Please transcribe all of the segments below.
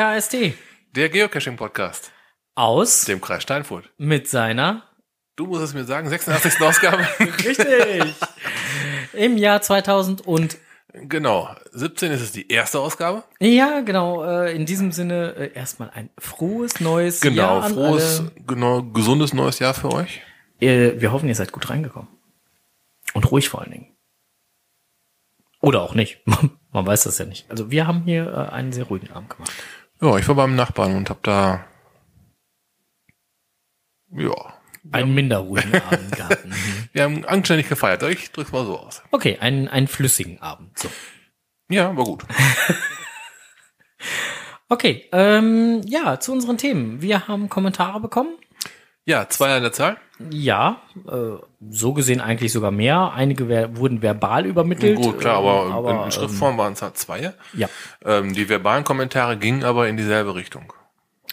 PodKST Der Geocaching-Podcast, aus dem Kreis Steinfurt. mit seiner Du musst es mir sagen, 86. Ausgabe. richtig im Jahr 2000 und genau, 17 ist es die erste Ausgabe. ja genau äh, in diesem Sinne äh, erstmal ein frohes neues Genau, Jahr an frohes, genau, gesundes neues Jahr für euch. Äh, wir hoffen ihr seid gut reingekommen und ruhig vor allen Dingen oder auch nicht man weiß das ja nicht also wir haben hier äh, einen sehr ruhigen Abend gemacht Ja, ich war beim Nachbarn und hab da, ja, einen minder ruhigen Abend gehabt Mhm. wir haben anständig gefeiert. Ich drück's mal so aus. okay einen einen flüssigen Abend so Ja, war gut. Okay, ähm, ja, zu unseren Themen. Wir haben Kommentare bekommen. Ja, zwei an der Zahl. Ja, äh, so gesehen eigentlich sogar mehr. Einige wer wurden verbal übermittelt. Gut, klar, ähm, aber, in Schriftform waren es halt zwei. Ähm, ja, Ähm, die verbalen Kommentare gingen aber in dieselbe Richtung.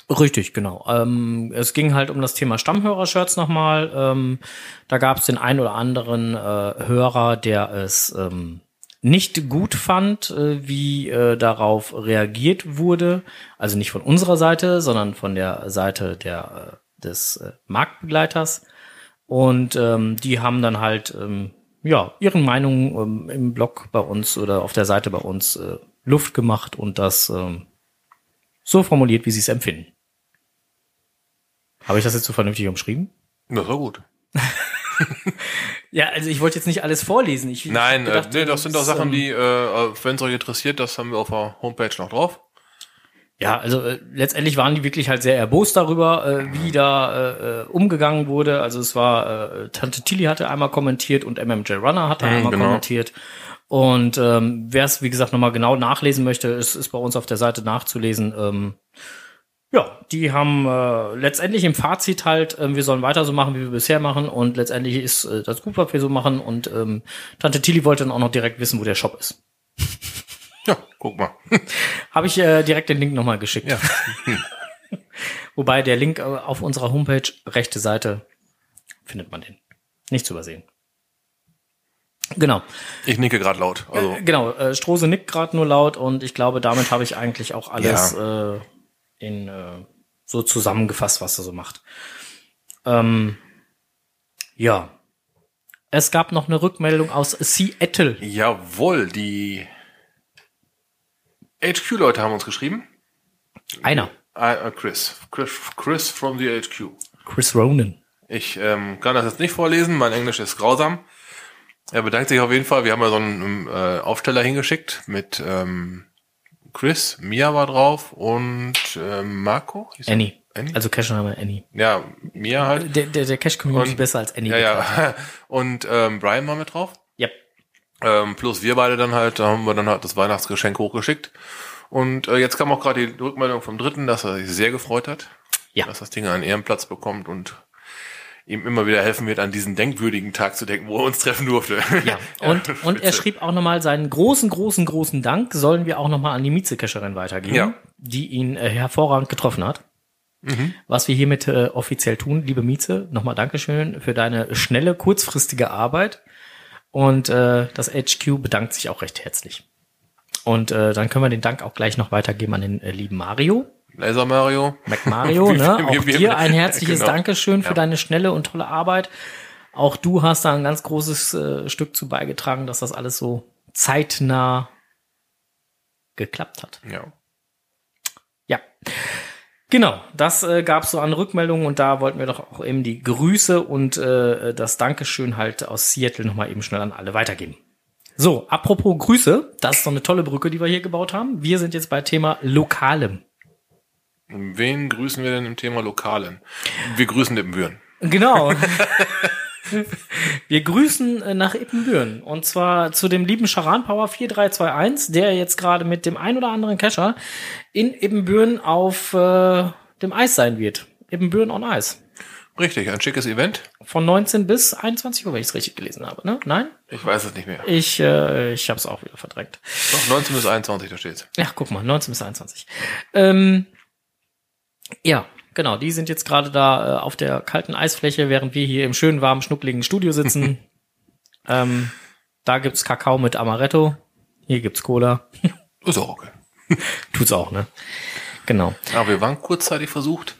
richtig, genau. Ähm, es ging halt um das Thema Stammhörer-Shirts nochmal. Ähm, da gab es den ein oder anderen äh, Hörer, der es ähm, nicht gut fand, äh, wie äh, darauf reagiert wurde. Also nicht von unserer Seite, sondern von der Seite der, äh, des äh, Marktbegleiters. Und ähm, die haben dann halt ähm, ja ihren Meinungen ähm, im Blog bei uns oder auf der Seite bei uns äh, Luft gemacht und das ähm, so formuliert, wie sie es empfinden. Habe ich das jetzt so vernünftig umschrieben? Das war gut. Ja, also ich wollte jetzt nicht alles vorlesen. Ich, Nein, ich dachte, äh, nee, das sind doch Sachen, ähm, die, äh, wenn es euch interessiert, das haben wir auf der Homepage noch drauf. Ja, also äh, letztendlich waren die wirklich halt sehr erbost darüber, äh, wie da äh, äh, umgegangen wurde. Also es war, äh, Tante Tilly hatte einmal kommentiert und MMJ Runner hatte Mhm, einmal genau. kommentiert. Und ähm, wer es, wie gesagt, nochmal genau nachlesen möchte, ist, ist bei uns auf der Seite nachzulesen. Ähm, ja, die haben äh, letztendlich im Fazit halt, ähm, wir sollen weiter so machen, wie wir bisher machen. Und letztendlich ist äh, das gut, was wir so machen. Und ähm, Tante Tilly wollte dann auch noch direkt wissen, wo der Shop ist. Ja, guck mal. Habe ich äh, direkt den Link nochmal geschickt. Ja. Wobei der Link äh, auf unserer Homepage, rechte Seite, findet man den. Nicht zu übersehen. Genau. Ich nicke gerade laut. Also, Äh, genau, äh, Strose nickt gerade nur laut und ich glaube, damit habe ich eigentlich auch alles äh, in äh, so zusammengefasst, was er so macht. Ähm, ja. Es gab noch eine Rückmeldung aus Seattle. jawohl, die HQ-Leute haben uns geschrieben. Einer. Ah, äh, Chris. Chris. Chris from the HQ. Chris Ronan. Ich ähm, kann das jetzt nicht vorlesen, mein Englisch ist grausam. Er bedankt sich auf jeden Fall. Wir haben ja so einen äh, Aufsteller hingeschickt mit ähm, Chris, Mia war drauf und ähm, Marco. Annie. Annie? Also Cache-Name Annie. Ja, Mia halt. Der, der, der Cache-Community Und- besser als Annie. Ja, ja. Und ähm, Brian war mit drauf. Ähm, plus wir beide dann halt, da haben wir dann halt das Weihnachtsgeschenk hochgeschickt. Und äh, jetzt kam auch gerade die Rückmeldung vom Dritten, dass er sich sehr gefreut hat, Ja. dass das Ding einen Ehrenplatz bekommt und ihm immer wieder helfen wird, an diesen denkwürdigen Tag zu denken, wo er uns treffen durfte. Ja, und, und er schrieb auch nochmal seinen großen, großen, großen Dank, sollen wir auch nochmal an die Mieze-Cacherin weitergeben, Ja. die ihn äh, hervorragend getroffen hat. Mhm. Was wir hiermit äh, offiziell tun, liebe Mieze, nochmal Dankeschön für deine schnelle, kurzfristige Arbeit. Und äh, das HQ bedankt sich auch recht herzlich. Und äh, dann können wir den Dank auch gleich noch weitergeben an den äh, lieben Mario. Laser Mario. Mac Mario, ne? Auch dir ein herzliches genau. Dankeschön für Ja. deine schnelle und tolle Arbeit. Auch du hast da ein ganz großes äh, Stück zu beigetragen, dass das alles so zeitnah geklappt hat. Ja. Ja. Genau, das äh, gab es so an Rückmeldungen und da wollten wir doch auch eben die Grüße und äh, das Dankeschön halt aus Seattle nochmal eben schnell an alle weitergeben. So, apropos Grüße, das ist so eine tolle Brücke, die wir hier gebaut haben. Wir sind jetzt bei Thema Lokalem. Wen grüßen wir denn im Thema Lokalen? Wir grüßen Ippenbüren. Genau. Wir grüßen äh, nach Ippenbüren. Und zwar zu dem lieben Charan Power 4321, der jetzt gerade mit dem ein oder anderen Cacher in Ippenbüren auf äh, dem Eis sein wird. Ippenbüren on Eis. Richtig, ein schickes Event. Von 19 bis 21 Uhr, wenn ich es richtig gelesen habe. Ne? Nein? Ich weiß es nicht mehr. Ich, äh, ich habe es auch wieder verdrängt. Doch, 19 bis 21, da steht's. Ja, guck mal, 19 bis 21. Ähm, ja, genau, die sind jetzt gerade da äh, auf der kalten Eisfläche, während wir hier im schönen, warmen, schnuckligen Studio sitzen. ähm, da gibt's Kakao mit Amaretto. Hier gibt's Cola. Ist auch okay. Tut's auch, ne? Genau. Aber wir waren kurzzeitig versucht,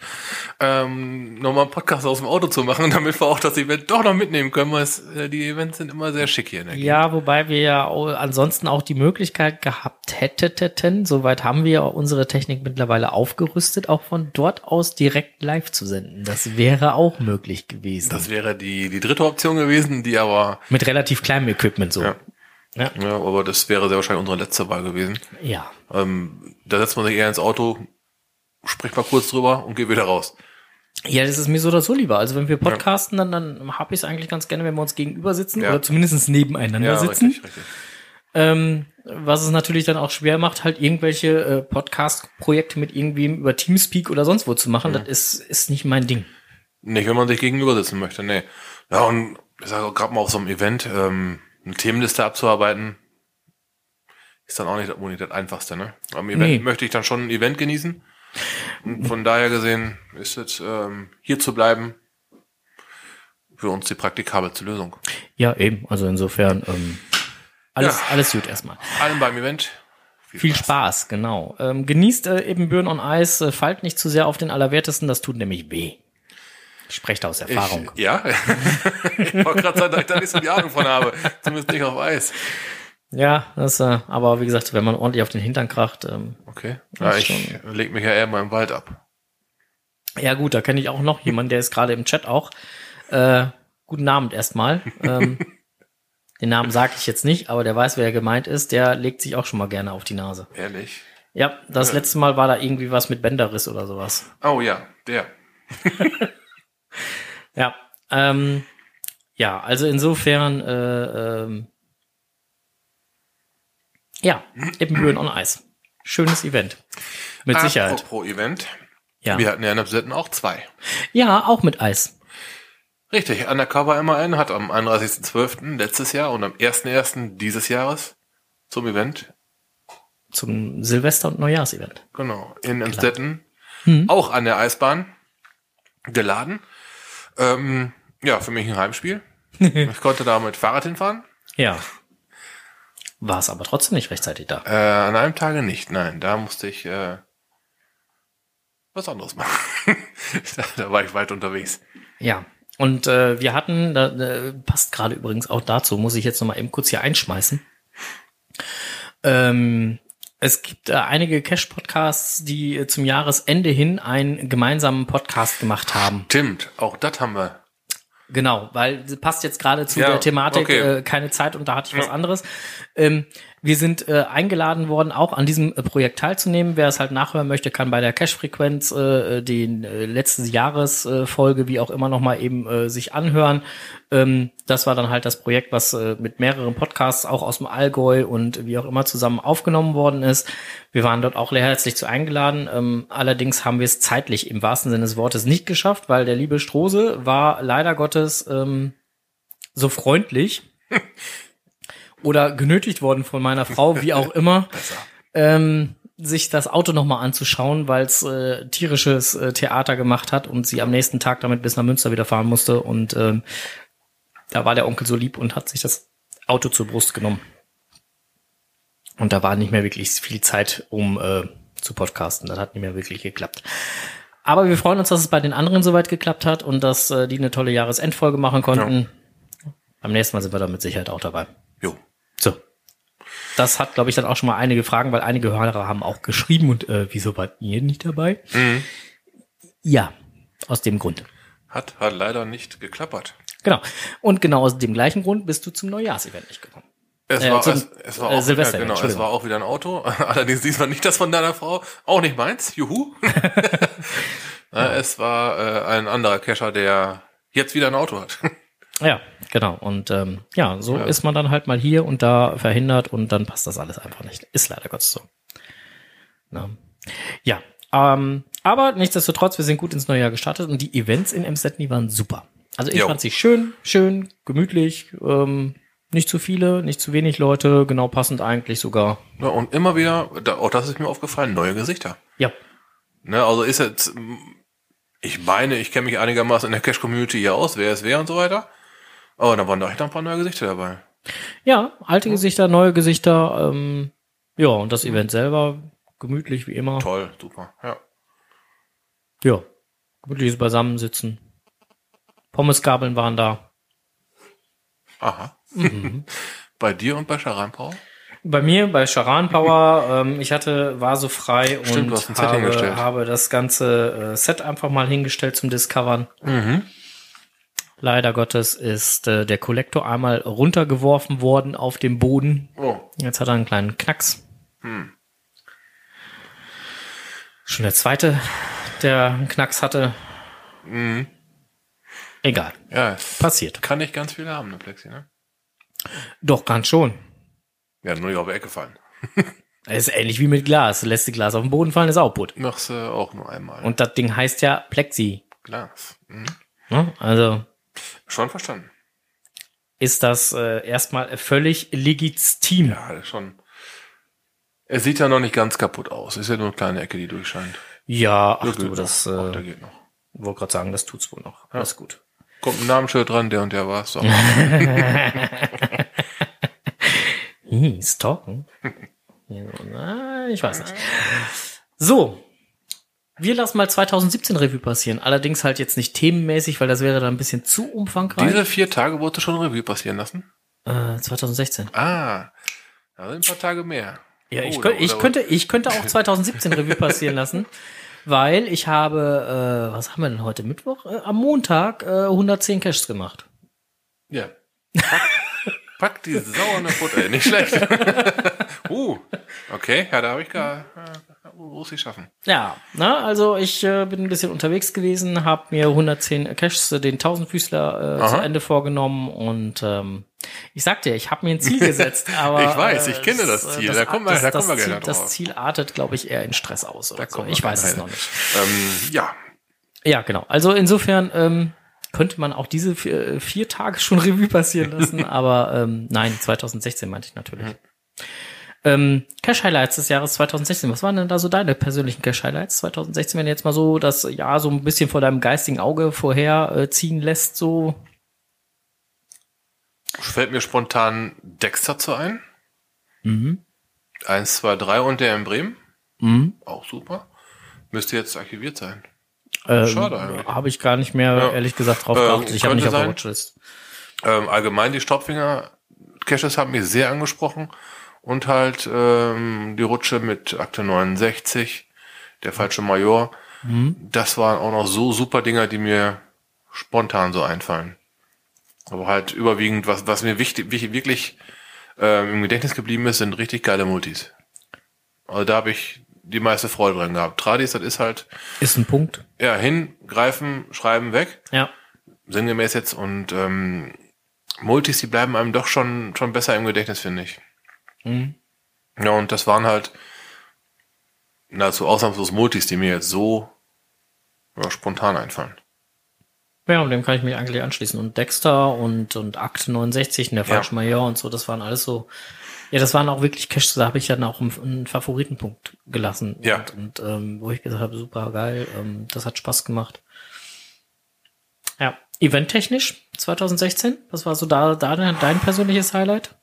ähm, nochmal einen Podcast aus dem Auto zu machen, damit wir auch das Event doch noch mitnehmen können, weil es, äh, die Events sind immer sehr schick hier in der Gegend. Ja, wobei wir ja auch ansonsten auch die Möglichkeit gehabt hätten, soweit haben wir ja unsere Technik mittlerweile aufgerüstet, auch von dort aus direkt live zu senden. Das wäre auch möglich gewesen. Das wäre die, die dritte Option gewesen, die aber, Mit relativ kleinem Equipment so. Ja. Ja. ja, aber das wäre sehr wahrscheinlich unsere letzte Wahl gewesen. ja. Ähm, da setzt man sich eher ins Auto, spricht mal kurz drüber und geht wieder raus. Ja, das ist mir so oder so lieber. Also wenn wir podcasten, dann, dann habe ich es eigentlich ganz gerne, wenn wir uns gegenüber sitzen Ja. oder zumindest nebeneinander Ja, sitzen. richtig, richtig. Ähm, was es natürlich dann auch schwer macht, halt irgendwelche äh, Podcast-Projekte mit irgendwem über Teamspeak oder sonst wo zu machen. Das ist, ist nicht mein Ding. Nicht, wenn man sich gegenüber sitzen möchte, nee. Ja, und ich sage gerade mal auf so einem Event, ähm, eine Themenliste abzuarbeiten, ist dann auch nicht, nicht das Einfachste, ne? Am Event Nee. möchte ich dann schon ein Event genießen. Von daher gesehen ist es, ähm, hier zu bleiben, für uns die praktikabelste Lösung. Ja, eben. Also insofern ähm, alles, Ja. alles gut erstmal. Allen beim Event. Viel Spaß, genau. Ähm, genießt äh, eben Burn on Ice, äh, fallt nicht zu sehr auf den Allerwertesten, das tut nämlich weh. Da aus Erfahrung. Ich, ja. ich wollte gerade sagen, dass ich da nicht so die Ahnung von habe. Zumindest nicht auf Eis. Ja, das, äh, aber wie gesagt, wenn man ordentlich auf den Hintern kracht, ähm, Okay. Ja, ich leg mich ja eher mal im Wald ab. ja gut, da kenne ich auch noch jemanden, der ist gerade im Chat auch. Äh, guten Abend erstmal. Ähm, den Namen sage ich jetzt nicht, aber der weiß, wer gemeint ist. Der legt sich auch schon mal gerne auf die Nase. Ehrlich. Ja, das letzte Mal war da irgendwie was mit Bänderriss oder sowas. Oh ja, der. Ja, ähm, ja, also insofern, äh, ähm, ja, Ippenbüren on Ice. Schönes Event. Mit Sicherheit. Pro Event. Ja. Wir hatten ja in Absetten auch zwei. ja, auch mit Eis. Richtig, Undercover MAN hat am 31.12. letztes Jahr und am 1.1. dieses Jahres zum Event, Zum Silvester- und Neujahrsevent. genau, in Amstetten, Hm. auch an der Eisbahn geladen. Ähm, ja, für mich ein Heimspiel. ich konnte da mit Fahrrad hinfahren. Ja. War es aber trotzdem nicht rechtzeitig da. Äh, an einem Tage nicht, nein, da musste ich äh, was anderes machen. da, da war ich weit unterwegs. Ja. Und äh, wir hatten, da, da passt gerade übrigens auch dazu, muss ich jetzt noch mal eben kurz hier einschmeißen. Ähm, es gibt äh, einige Cash-Podcasts, die äh, zum Jahresende hin einen gemeinsamen Podcast gemacht haben. Stimmt, auch das haben wir. Genau, weil passt jetzt gerade zu Ja, der Thematik, okay. äh, keine Zeit und da hatte ich was Ja. anderes. Ähm, wir sind äh, eingeladen worden, auch an diesem äh, Projekt teilzunehmen. Wer es halt nachhören möchte, kann bei der Cash-Frequenz äh, den äh, letzten Jahresfolge, äh, wie auch immer, nochmal eben äh, sich anhören. Ähm, das war dann halt das Projekt, was äh, mit mehreren Podcasts auch aus dem Allgäu und wie auch immer zusammen aufgenommen worden ist. Wir waren dort auch herzlich zu eingeladen. Ähm, allerdings haben wir es zeitlich im wahrsten Sinne des Wortes nicht geschafft, weil der liebe Strose war leider Gottes ähm, so freundlich oder genötigt worden von meiner Frau, wie auch immer, ähm, sich das Auto nochmal anzuschauen, weil es äh, tierisches äh, Theater gemacht hat und sie am nächsten Tag damit bis nach Münster wieder fahren musste. Und ähm, da war der Onkel so lieb und hat sich das Auto zur Brust genommen. Und da war nicht mehr wirklich viel Zeit, um äh, zu podcasten. Das hat nicht mehr wirklich geklappt. Aber wir freuen uns, dass es bei den anderen soweit geklappt hat und dass äh, die eine tolle Jahresendfolge machen konnten. Beim nächsten Mal sind wir da mit Sicherheit auch dabei. So. Das hat, glaube ich, dann auch schon mal einige Fragen, weil einige Hörer haben auch geschrieben und äh, wieso wart ihr nicht dabei? Ja, aus dem Grund. Hat, hat leider nicht geklappert. Genau. Und genau aus dem gleichen Grund bist du zum Neujahrsevent nicht gekommen. Es Äh, war, zum, es, es war äh, auch, Silvester, ja, genau, es war auch wieder ein Auto. Allerdings diesmal nicht das von deiner Frau, auch nicht meins. Juhu. Ja, es war äh, ein anderer Cacher, der jetzt wieder ein Auto hat. Ja, genau. Und ähm, ja, so ist man dann halt mal hier und da verhindert und dann passt das alles einfach nicht. Ist leider Gottes so. Na. Ja, ähm, aber nichtsdestotrotz, wir sind gut ins neue Jahr gestartet und die Events in Emstetten, die waren super. Also ich Jo. fand sie schön, schön, gemütlich, ähm, nicht zu viele, nicht zu wenig Leute, genau passend eigentlich sogar. Ja, und immer wieder, da, auch das ist mir aufgefallen, neue Gesichter. Ja, Ne, also ist jetzt, ich meine, ich kenne mich einigermaßen in der Cache-Community hier aus, wer ist wer und so weiter. Aber da waren da echt ein paar neue Gesichter dabei. ja, alte Gesichter, neue Gesichter, ähm, ja, und das Event selber gemütlich wie immer. Toll, super. Ja. Ja, gemütliches Beisammensitzen. Pommesgabeln waren da. Aha. Mhm. bei dir und bei Charan Power? Bei mir, bei Charan Power, ähm, ich hatte, war so frei Stimmt, und habe, habe das ganze äh, Set einfach mal hingestellt zum Discovern. Mhm. Leider Gottes ist äh, der Kollektor einmal runtergeworfen worden auf dem Boden. Oh. Jetzt hat er einen kleinen Knacks. Hm. Schon der zweite, der einen Knacks hatte. Mhm. Egal, Ja, passiert. kann nicht ganz viele haben, ne Plexi, ne? Doch, kann schon. Ja, nur nicht auf die Ecke fallen. Es ist ähnlich wie mit Glas. Lässt die Glas auf den Boden fallen, ist auch putt. Machst du auch nur einmal. Und das Ding heißt ja Plexi. Glas. Mhm. Ne? Also Schon verstanden. ist das äh, erstmal völlig legitim. Ja, schon. Es sieht ja noch nicht ganz kaputt aus. Ist ja nur eine kleine Ecke, die durchscheint. Ja, ach du, das. Ach, äh, geht noch. wollte gerade sagen, das tut's wohl noch. Alles gut. Kommt ein Namensschild dran, der und der war's. So. Stalken? Ja, ich weiß nicht. So. Wir lassen mal 2017 Revue passieren. Allerdings halt jetzt nicht themenmäßig, weil das wäre dann ein bisschen zu umfangreich. Diese vier Tage wurde schon Revue passieren lassen. äh, 2016. Ah, da sind ein paar Tage mehr. Ja, ich, Oh, könnt, ich könnte, ich könnte auch 2017 Revue passieren lassen, weil ich habe, äh, was haben wir denn heute Mittwoch? Äh, am Montag äh, 110 Caches gemacht. Ja. Pack, pack die Sau in der Futter. Ey, Nicht schlecht. uh, okay, ja, da habe ich gar, äh, muss ich schaffen. Ja, na, also ich äh, bin ein bisschen unterwegs gewesen, habe mir 110 Caches, äh, den Tausendfüßler äh, zu. Ende vorgenommen und ähm, ich sag dir, ich habe mir ein Ziel gesetzt, aber Ich weiß, ich kenne es, das äh, Ziel, da kommen wir- das, da das kommen wir Ziel, gerne Das drauf. Ziel artet, glaube ich, eher in Stress aus. Oder so. Ich weiß es gerne noch nicht. Ähm, ja, Ja, genau. Also insofern ähm, könnte man auch diese vier, vier Tage schon Revue passieren lassen, aber ähm, nein, 2016 meinte ich natürlich. Mhm. Ähm, Cash Highlights des Jahres 2016. Was waren denn da so deine persönlichen Cash Highlights 2016, wenn du jetzt mal so das Jahr so ein bisschen vor deinem geistigen Auge vorher äh, ziehen lässt, so? fällt mir spontan Dexter zu ein. Mhm. Eins, zwei, drei und der in Bremen. Mhm. Auch super. Müsste jetzt archiviert sein. Ähm, Schade eigentlich. Habe ich gar nicht mehr, Ja. ehrlich gesagt, drauf Ähm, geachtet. Ich habe nicht auf der. Watchlist. Ähm, allgemein die Staubfinger-Caches haben mich sehr angesprochen. Und halt ähm, die Rutsche mit Akte 69, der falsche Major. Das waren auch noch so super Dinger, die mir spontan so einfallen. Aber halt überwiegend, was, was mir wichtig, wirklich ähm, im Gedächtnis geblieben ist, sind richtig geile Multis. Also da habe ich die meiste Freude dran gehabt. Tradis, das ist halt, Ist ein Punkt. ja, hingreifen, schreiben, weg Ja. sinngemäß jetzt und ähm, Multis, die bleiben einem doch schon schon besser im Gedächtnis, finde ich. Mhm. Ja, und das waren halt nahezu ausnahmslos Multis, die mir jetzt so ja, spontan einfallen. Ja, und dem kann ich mich eigentlich anschließen. Und Dexter und, und Akt 69 und der falsche Major und so, das waren alles so. Ja, das waren auch wirklich Caches, da habe ich dann auch einen, Favoritenpunkt gelassen. Ja. Und, und ähm, wo ich gesagt habe, super geil, ähm, das hat Spaß gemacht. Ja, eventtechnisch 2016, was war so da, da dein persönliches Highlight?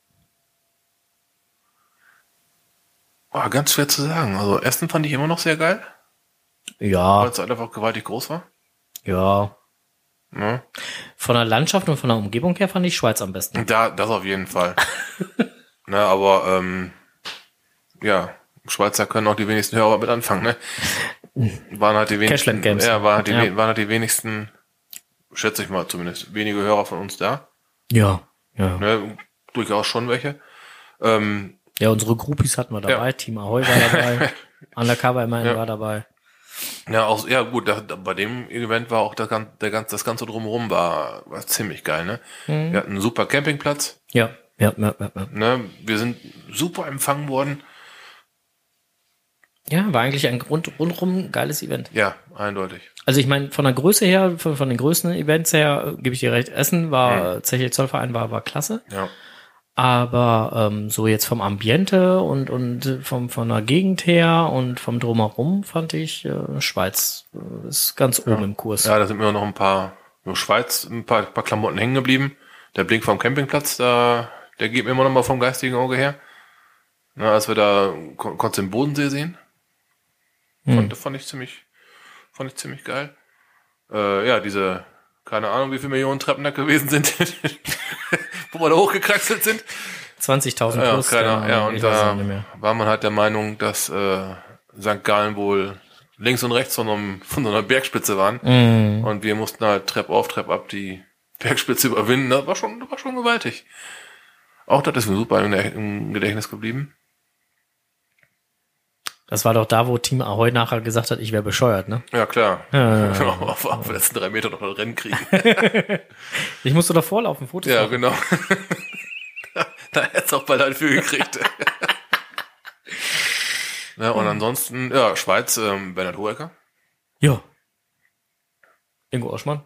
Oh, ganz schwer zu sagen. Also Essen fand ich immer noch sehr geil, Ja, weil es halt einfach gewaltig groß war. ja. Ne? Von der Landschaft und von der Umgebung her fand ich Schweiz am besten. Da, das auf jeden Fall. ne, aber ähm, ja, Schweizer können auch die wenigsten Hörer mit anfangen, ne? Waren halt die wenigsten. Cashland Games. Ja, waren halt die, Ja. waren halt die wenigsten, schätze ich mal zumindest, wenige Hörer von uns da. Ja, ja. Ne? Durchaus schon welche. Ähm, Ja, unsere Groupies hatten wir dabei, Ja. Team Ahoy war dabei, Undercover immerhin Ja. war dabei. ja, auch, ja gut, da, da, bei dem Event war auch das, der, ganz, das ganze drumherum war, war ziemlich geil, ne? Mhm. Wir hatten einen super Campingplatz, Ja, ja, ja, ja. ja. ne? Wir sind super empfangen worden. Ja, war eigentlich ein rund, rundrum geiles Event. Ja, eindeutig. Also ich meine, von der Größe her, von, von den größten Events her, äh, gebe ich dir recht, Essen war, mhm. Zeche Zollverein war, war klasse. Ja. Aber ähm, so jetzt vom Ambiente und, und vom, von der Gegend her und vom Drumherum fand ich, äh, Schweiz äh, ist ganz oben im Kurs. Ja, da sind mir noch ein paar, nur Schweiz, ein paar, paar Klamotten hängen geblieben. Der Blick vom Campingplatz, da, der geht mir immer noch mal vom geistigen Auge her. Na, als wir da kon konntest du den Bodensee sehen. Fand, fand ich ziemlich, Fand ich ziemlich geil. Äh, ja, diese, keine Ahnung, wie viele Millionen Treppen da gewesen sind, wo wir da hochgekraxelt sind. 20.000 Ja, plus. keine, keine ja, Ahnung, und da war man halt der Meinung, dass äh, St. Gallen wohl links und rechts von, einem, von so einer Bergspitze waren. Mhm. Und wir mussten halt Trepp auf, Trepp ab die Bergspitze überwinden. Das war schon, das war schon gewaltig. Auch das ist mir super im Gedächtnis geblieben. Das war doch da, wo Team Ahoy nachher gesagt hat, ich wäre bescheuert, ne? Ja, klar. Ja. Genau, auf, auf den letzten drei Meter noch ein Rennen kriegen. Ich musste doch vorlaufen, Fotos ja, machen. genau. da da hättest auch bald ein für gekriegt. ja, und ansonsten, ja, Schweiz, ähm, Bernhard Hohecker. Ja. Ingo Oschmann.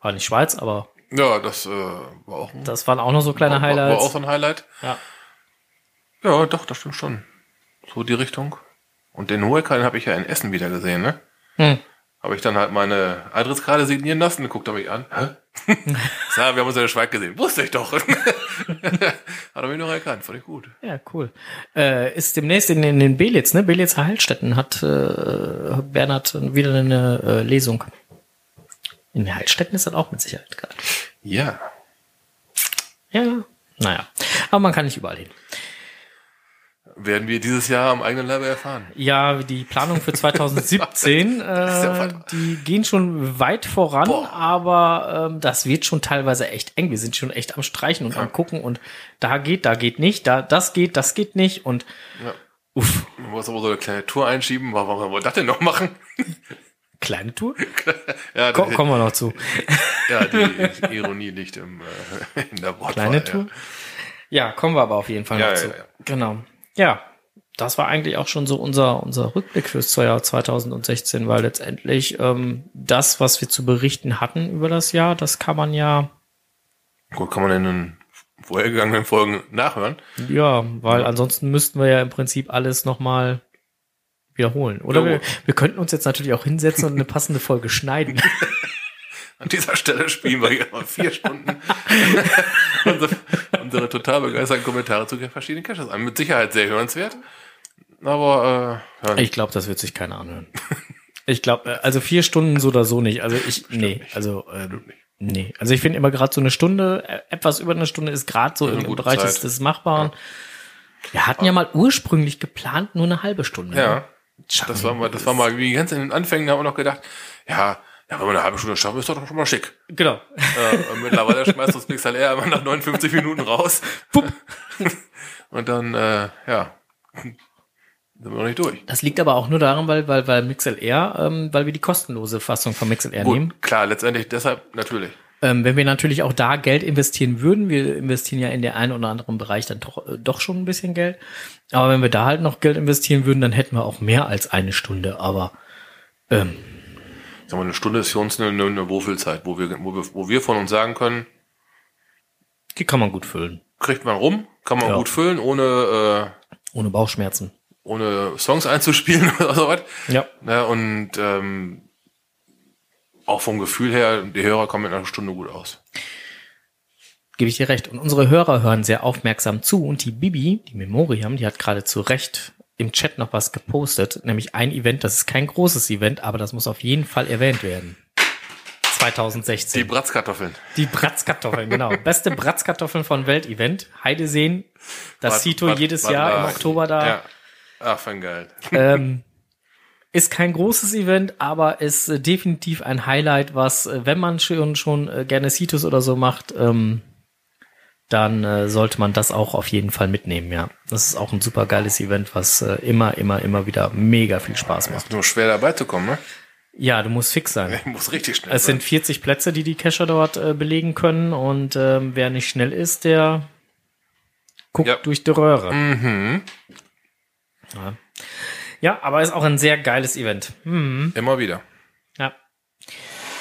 War nicht Schweiz, aber Ja, das äh, war auch ein, das waren auch noch so kleine war, war auch Highlights. so ein Highlight. Ja. Ja, doch, das stimmt schon. So die Richtung. Und den den habe ich ja in Essen wieder gesehen, ne? Hm. Habe ich dann halt meine Eintrittskarte signieren lassen guckt er mich an. Hä? ja, wir haben uns in der Schweiz gesehen. Wusste ich doch. Hat er mich noch erkannt. Fand ich gut. Ja, cool. Äh, ist demnächst in, in den Belitz, ne? Belitz Heilstätten hat äh, Bernhard wieder eine äh, Lesung. In Heilstätten ist das auch mit Sicherheit geil. Ja. Ja, naja. Aber man kann nicht überall hin. Werden wir dieses Jahr am eigenen Leibe erfahren. Ja, die Planung für 2017, ja äh, die gehen schon weit voran, Boah. aber ähm, das wird schon teilweise echt eng. Wir sind schon echt am Streichen und am gucken und da geht, da geht nicht, da das geht, das geht nicht und Ja. uff, Man muss aber so eine kleine Tour einschieben. Warum wollen wir das denn noch machen? kleine Tour. ja, Komm, die, kommen wir noch zu. ja, die Ironie liegt im, äh, in der Wortwahl. Kleine ja. Tour. Ja, kommen wir aber auf jeden Fall Ja, noch ja, zu. ja. Genau. Ja, das war eigentlich auch schon so unser, unser Rückblick fürs Jahr 2016, weil letztendlich ähm, das, was wir zu berichten hatten über das Jahr, das kann man ja, Gut, kann man in den vorhergegangenen Folgen nachhören. ja, weil ansonsten müssten wir ja im Prinzip alles nochmal wiederholen. Oder Ja, wir, wir könnten uns jetzt natürlich auch hinsetzen und eine passende Folge schneiden. An dieser Stelle spielen wir hier mal vier Stunden unsere, unsere total begeisterten Kommentare zu verschiedenen Caches an. Mit Sicherheit sehr hörenswert. Aber äh, ja, Ich glaube, das wird sich keiner anhören. Ich glaube, also vier Stunden so oder so nicht. Also ich, nee, also ähm, nee. Also ich finde immer gerade so eine Stunde, äh, etwas über eine Stunde ist gerade so eine im Bereich des, des Machbaren. Wir hatten ja mal ursprünglich geplant nur eine halbe Stunde. ja, Schaffen das war mal, das war mal wie ganz in den Anfängen haben wir noch gedacht, ja, ja, wenn wir eine halbe Stunde schaffen, ist doch schon mal schick. Genau. Äh, und mittlerweile schmeißt uns Pixel Air immer nach 59 Minuten raus. Und dann, äh, ja, sind wir noch nicht durch. Das liegt aber auch nur daran, weil, weil, weil MixLR, ähm, weil wir die kostenlose Fassung von MixLR nehmen. Gut, klar, letztendlich deshalb natürlich. Ähm, wenn wir natürlich auch da Geld investieren würden, wir investieren ja in der einen oder anderen Bereich dann doch, äh, doch schon ein bisschen Geld. Aber wenn wir da halt noch Geld investieren würden, dann hätten wir auch mehr als eine Stunde. Aber ähm, Sagen wir, eine Stunde ist für uns eine, eine, Wohlfühlzeit, wo wir, wo wir, wo wir von uns sagen können, die kann man gut füllen. kriegt man rum, kann man Ja. gut füllen, ohne, äh, Ohne Bauchschmerzen. ohne Songs einzuspielen oder so was. Ja. Ja, und ähm, auch vom Gefühl her, die Hörer kommen in einer Stunde gut aus. Gebe ich dir recht. Und unsere Hörer hören sehr aufmerksam zu. Und die Bibi, die Memoriam, die hat gerade zu Recht im Chat noch was gepostet. Nämlich ein Event, das ist kein großes Event, aber das muss auf jeden Fall erwähnt werden. 2016. Die Bratzkartoffeln. Die Bratzkartoffeln, genau. Beste Bratzkartoffeln von Weltevent. Heideseen. Das Wart- Sito wart- jedes wart Jahr im mal. Oktober da. Ja. Ach, fein geil. Ähm, ist kein großes Event, aber ist äh, definitiv ein Highlight, was, äh, wenn man schon, schon äh, gerne Situs oder so macht, ähm, dann äh, sollte man das auch auf jeden Fall mitnehmen, ja. Das ist auch ein super geiles Event, was äh, immer, immer, immer wieder mega viel Spaß macht. Ist nur schwer dabei zu kommen, ne? Ja, du musst fix sein. Muss richtig schnell Es sind 40 Plätze, die die Cacher dort äh, belegen können und ähm, wer nicht schnell ist, der guckt Ja. durch die Röhre. Mhm. Ja. ja, aber ist auch ein sehr geiles Event. Hm. Immer wieder. Ja.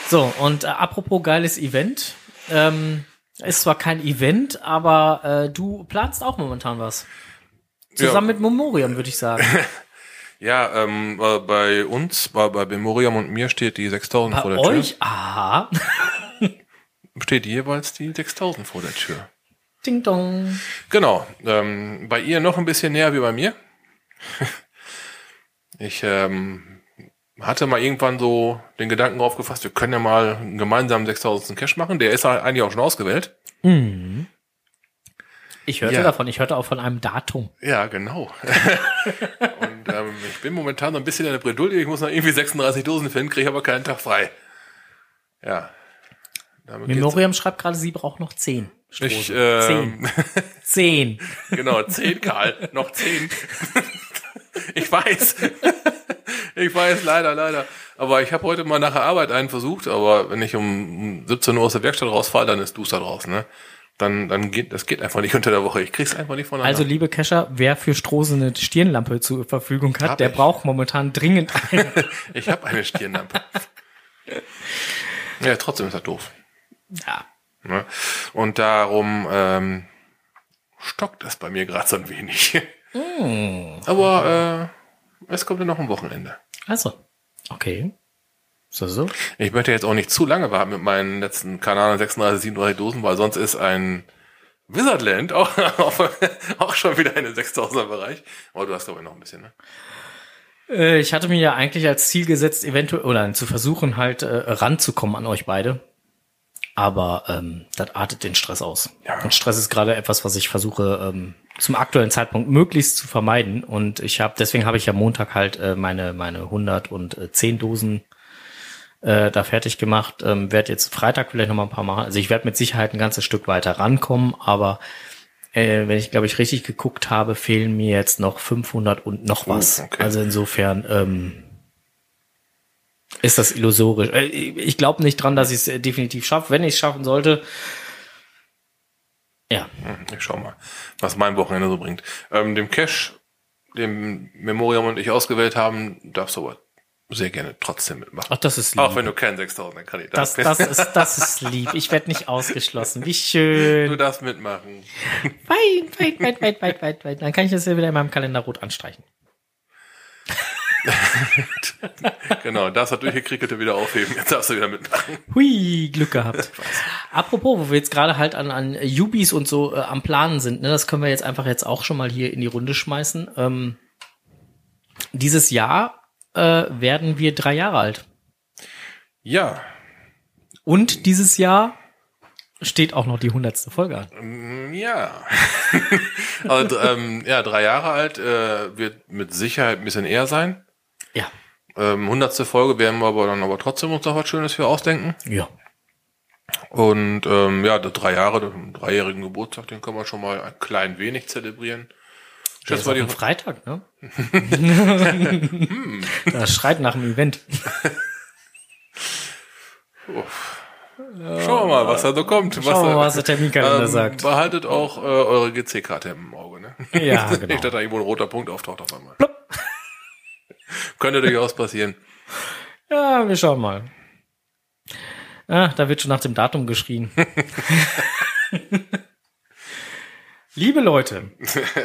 So, und äh, apropos geiles Event, ähm, ist zwar kein Event, aber äh, du planst auch momentan was. Zusammen Ja. mit Memoriam, würde ich sagen. Ja, ähm, äh, bei uns, bei, bei Memoriam und mir steht die 6000 Bei vor der euch? Aha. Tür. Steht jeweils die 6000 vor der Tür. Ding dong. Genau. Ähm, bei ihr noch ein bisschen näher wie bei mir. Ich ähm, hatte mal irgendwann so den Gedanken aufgefasst, wir können ja mal einen gemeinsamen 6000. Cash machen. Der ist eigentlich auch schon ausgewählt. Ich hörte Ja. davon, ich hörte auch von einem Datum. Ja, genau. und ähm, ich bin momentan so ein bisschen in der Bredouille. Ich muss noch irgendwie 36 Dosen finden, kriege aber keinen Tag frei. Ja. Damit geht's- Memoriam schreibt gerade, sie braucht noch zehn. Ich, Strohsen. ähm, Zehn. genau, 10, Karl. noch 10. ich weiß. ich weiß, leider, leider. Aber ich habe heute mal nach der Arbeit einen versucht, aber wenn ich um 17 Uhr aus der Werkstatt rausfahre, dann ist Duster draußen, ne? Dann, dann geht, das geht einfach nicht unter der Woche. Ich krieg's einfach nicht voneinander. Also, liebe Kescher, wer für Strose eine Stirnlampe zur Verfügung hat, Hab der ich. braucht momentan dringend eine. ich habe eine Stirnlampe. ja, trotzdem ist das doof. ja. Ne? Und darum ähm, stockt das bei mir gerade so ein wenig. Aber äh, es kommt ja noch ein Wochenende. Also, okay. So, so. Ich möchte jetzt auch nicht zu lange warten mit meinen letzten, keine Ahnung, 36, 37 Dosen, weil sonst ist ein Wizardland auch, auch schon wieder in den 6000er Bereich. Aber du hast glaube ich noch ein bisschen, ne? Äh, ich hatte mir ja eigentlich als Ziel gesetzt, eventuell, oder zu versuchen, halt äh, ranzukommen an euch beide. Aber ähm, das artet den Stress aus. Ja. Und Stress ist gerade etwas, was ich versuche ähm, zum aktuellen Zeitpunkt möglichst zu vermeiden. Und ich habe, deswegen habe ich ja Montag halt äh, meine meine 110 Dosen äh, da fertig gemacht. Ähm, werde jetzt Freitag vielleicht noch mal ein paar machen. Also ich werde mit Sicherheit ein ganzes Stück weiter rankommen, aber äh, wenn ich glaube ich richtig geguckt habe, fehlen mir jetzt noch 500 und noch was. okay. Also insofern ähm, ist das illusorisch. Äh, ich glaube nicht dran, dass ich es äh, definitiv schaffe. Wenn ich es schaffen sollte, ja, Hm, Ich schau mal, was mein Wochenende so bringt. Ähm, dem Cash, dem Memoriam und ich ausgewählt haben, darfst du aber sehr gerne trotzdem mitmachen. ach, das ist lieb. Auch wenn du kein 6000er Kandidat das, bist. das ist, das ist lieb. Ich werde nicht ausgeschlossen. Wie schön. du darfst mitmachen. Weit, weit, weit, weit, weit, weit, weit. Dann kann ich das ja wieder in meinem Kalender rot anstreichen. Genau, das hat durchgekriegelte wieder aufheben. Jetzt darfst du wieder mitmachen. Hui, Glück gehabt. Apropos, wo wir jetzt gerade halt an, an Ubis und so äh, am Planen sind, ne, das können wir jetzt einfach jetzt auch schon mal hier in die Runde schmeißen. Ähm, dieses Jahr äh, werden wir drei Jahre alt. Ja, Und dieses Jahr steht auch noch die hundertste Folge an. mm, ja. also, ähm, ja, drei Jahre alt äh, wird mit Sicherheit ein bisschen eher sein. Ja. Ähm, hundertste Folge werden wir aber dann aber trotzdem uns noch was Schönes für ausdenken. Ja. Und ähm, ja, drei Jahre, den dreijährigen Geburtstag, den können wir schon mal ein klein wenig zelebrieren. Das Schätz ist mal die Freitag, ne? das schreit nach dem Event. Schauen wir mal, was da so kommt. Schauen wir mal, was der Terminkalender ähm, sagt. Behaltet auch äh, eure GC-Karte im Auge, ne? Ja, genau. Nicht, dass da irgendwo ein roter Punkt auftaucht auf einmal. Könnte durchaus passieren. Ja, wir schauen mal. Ah, da wird schon nach dem Datum geschrien. Liebe Leute,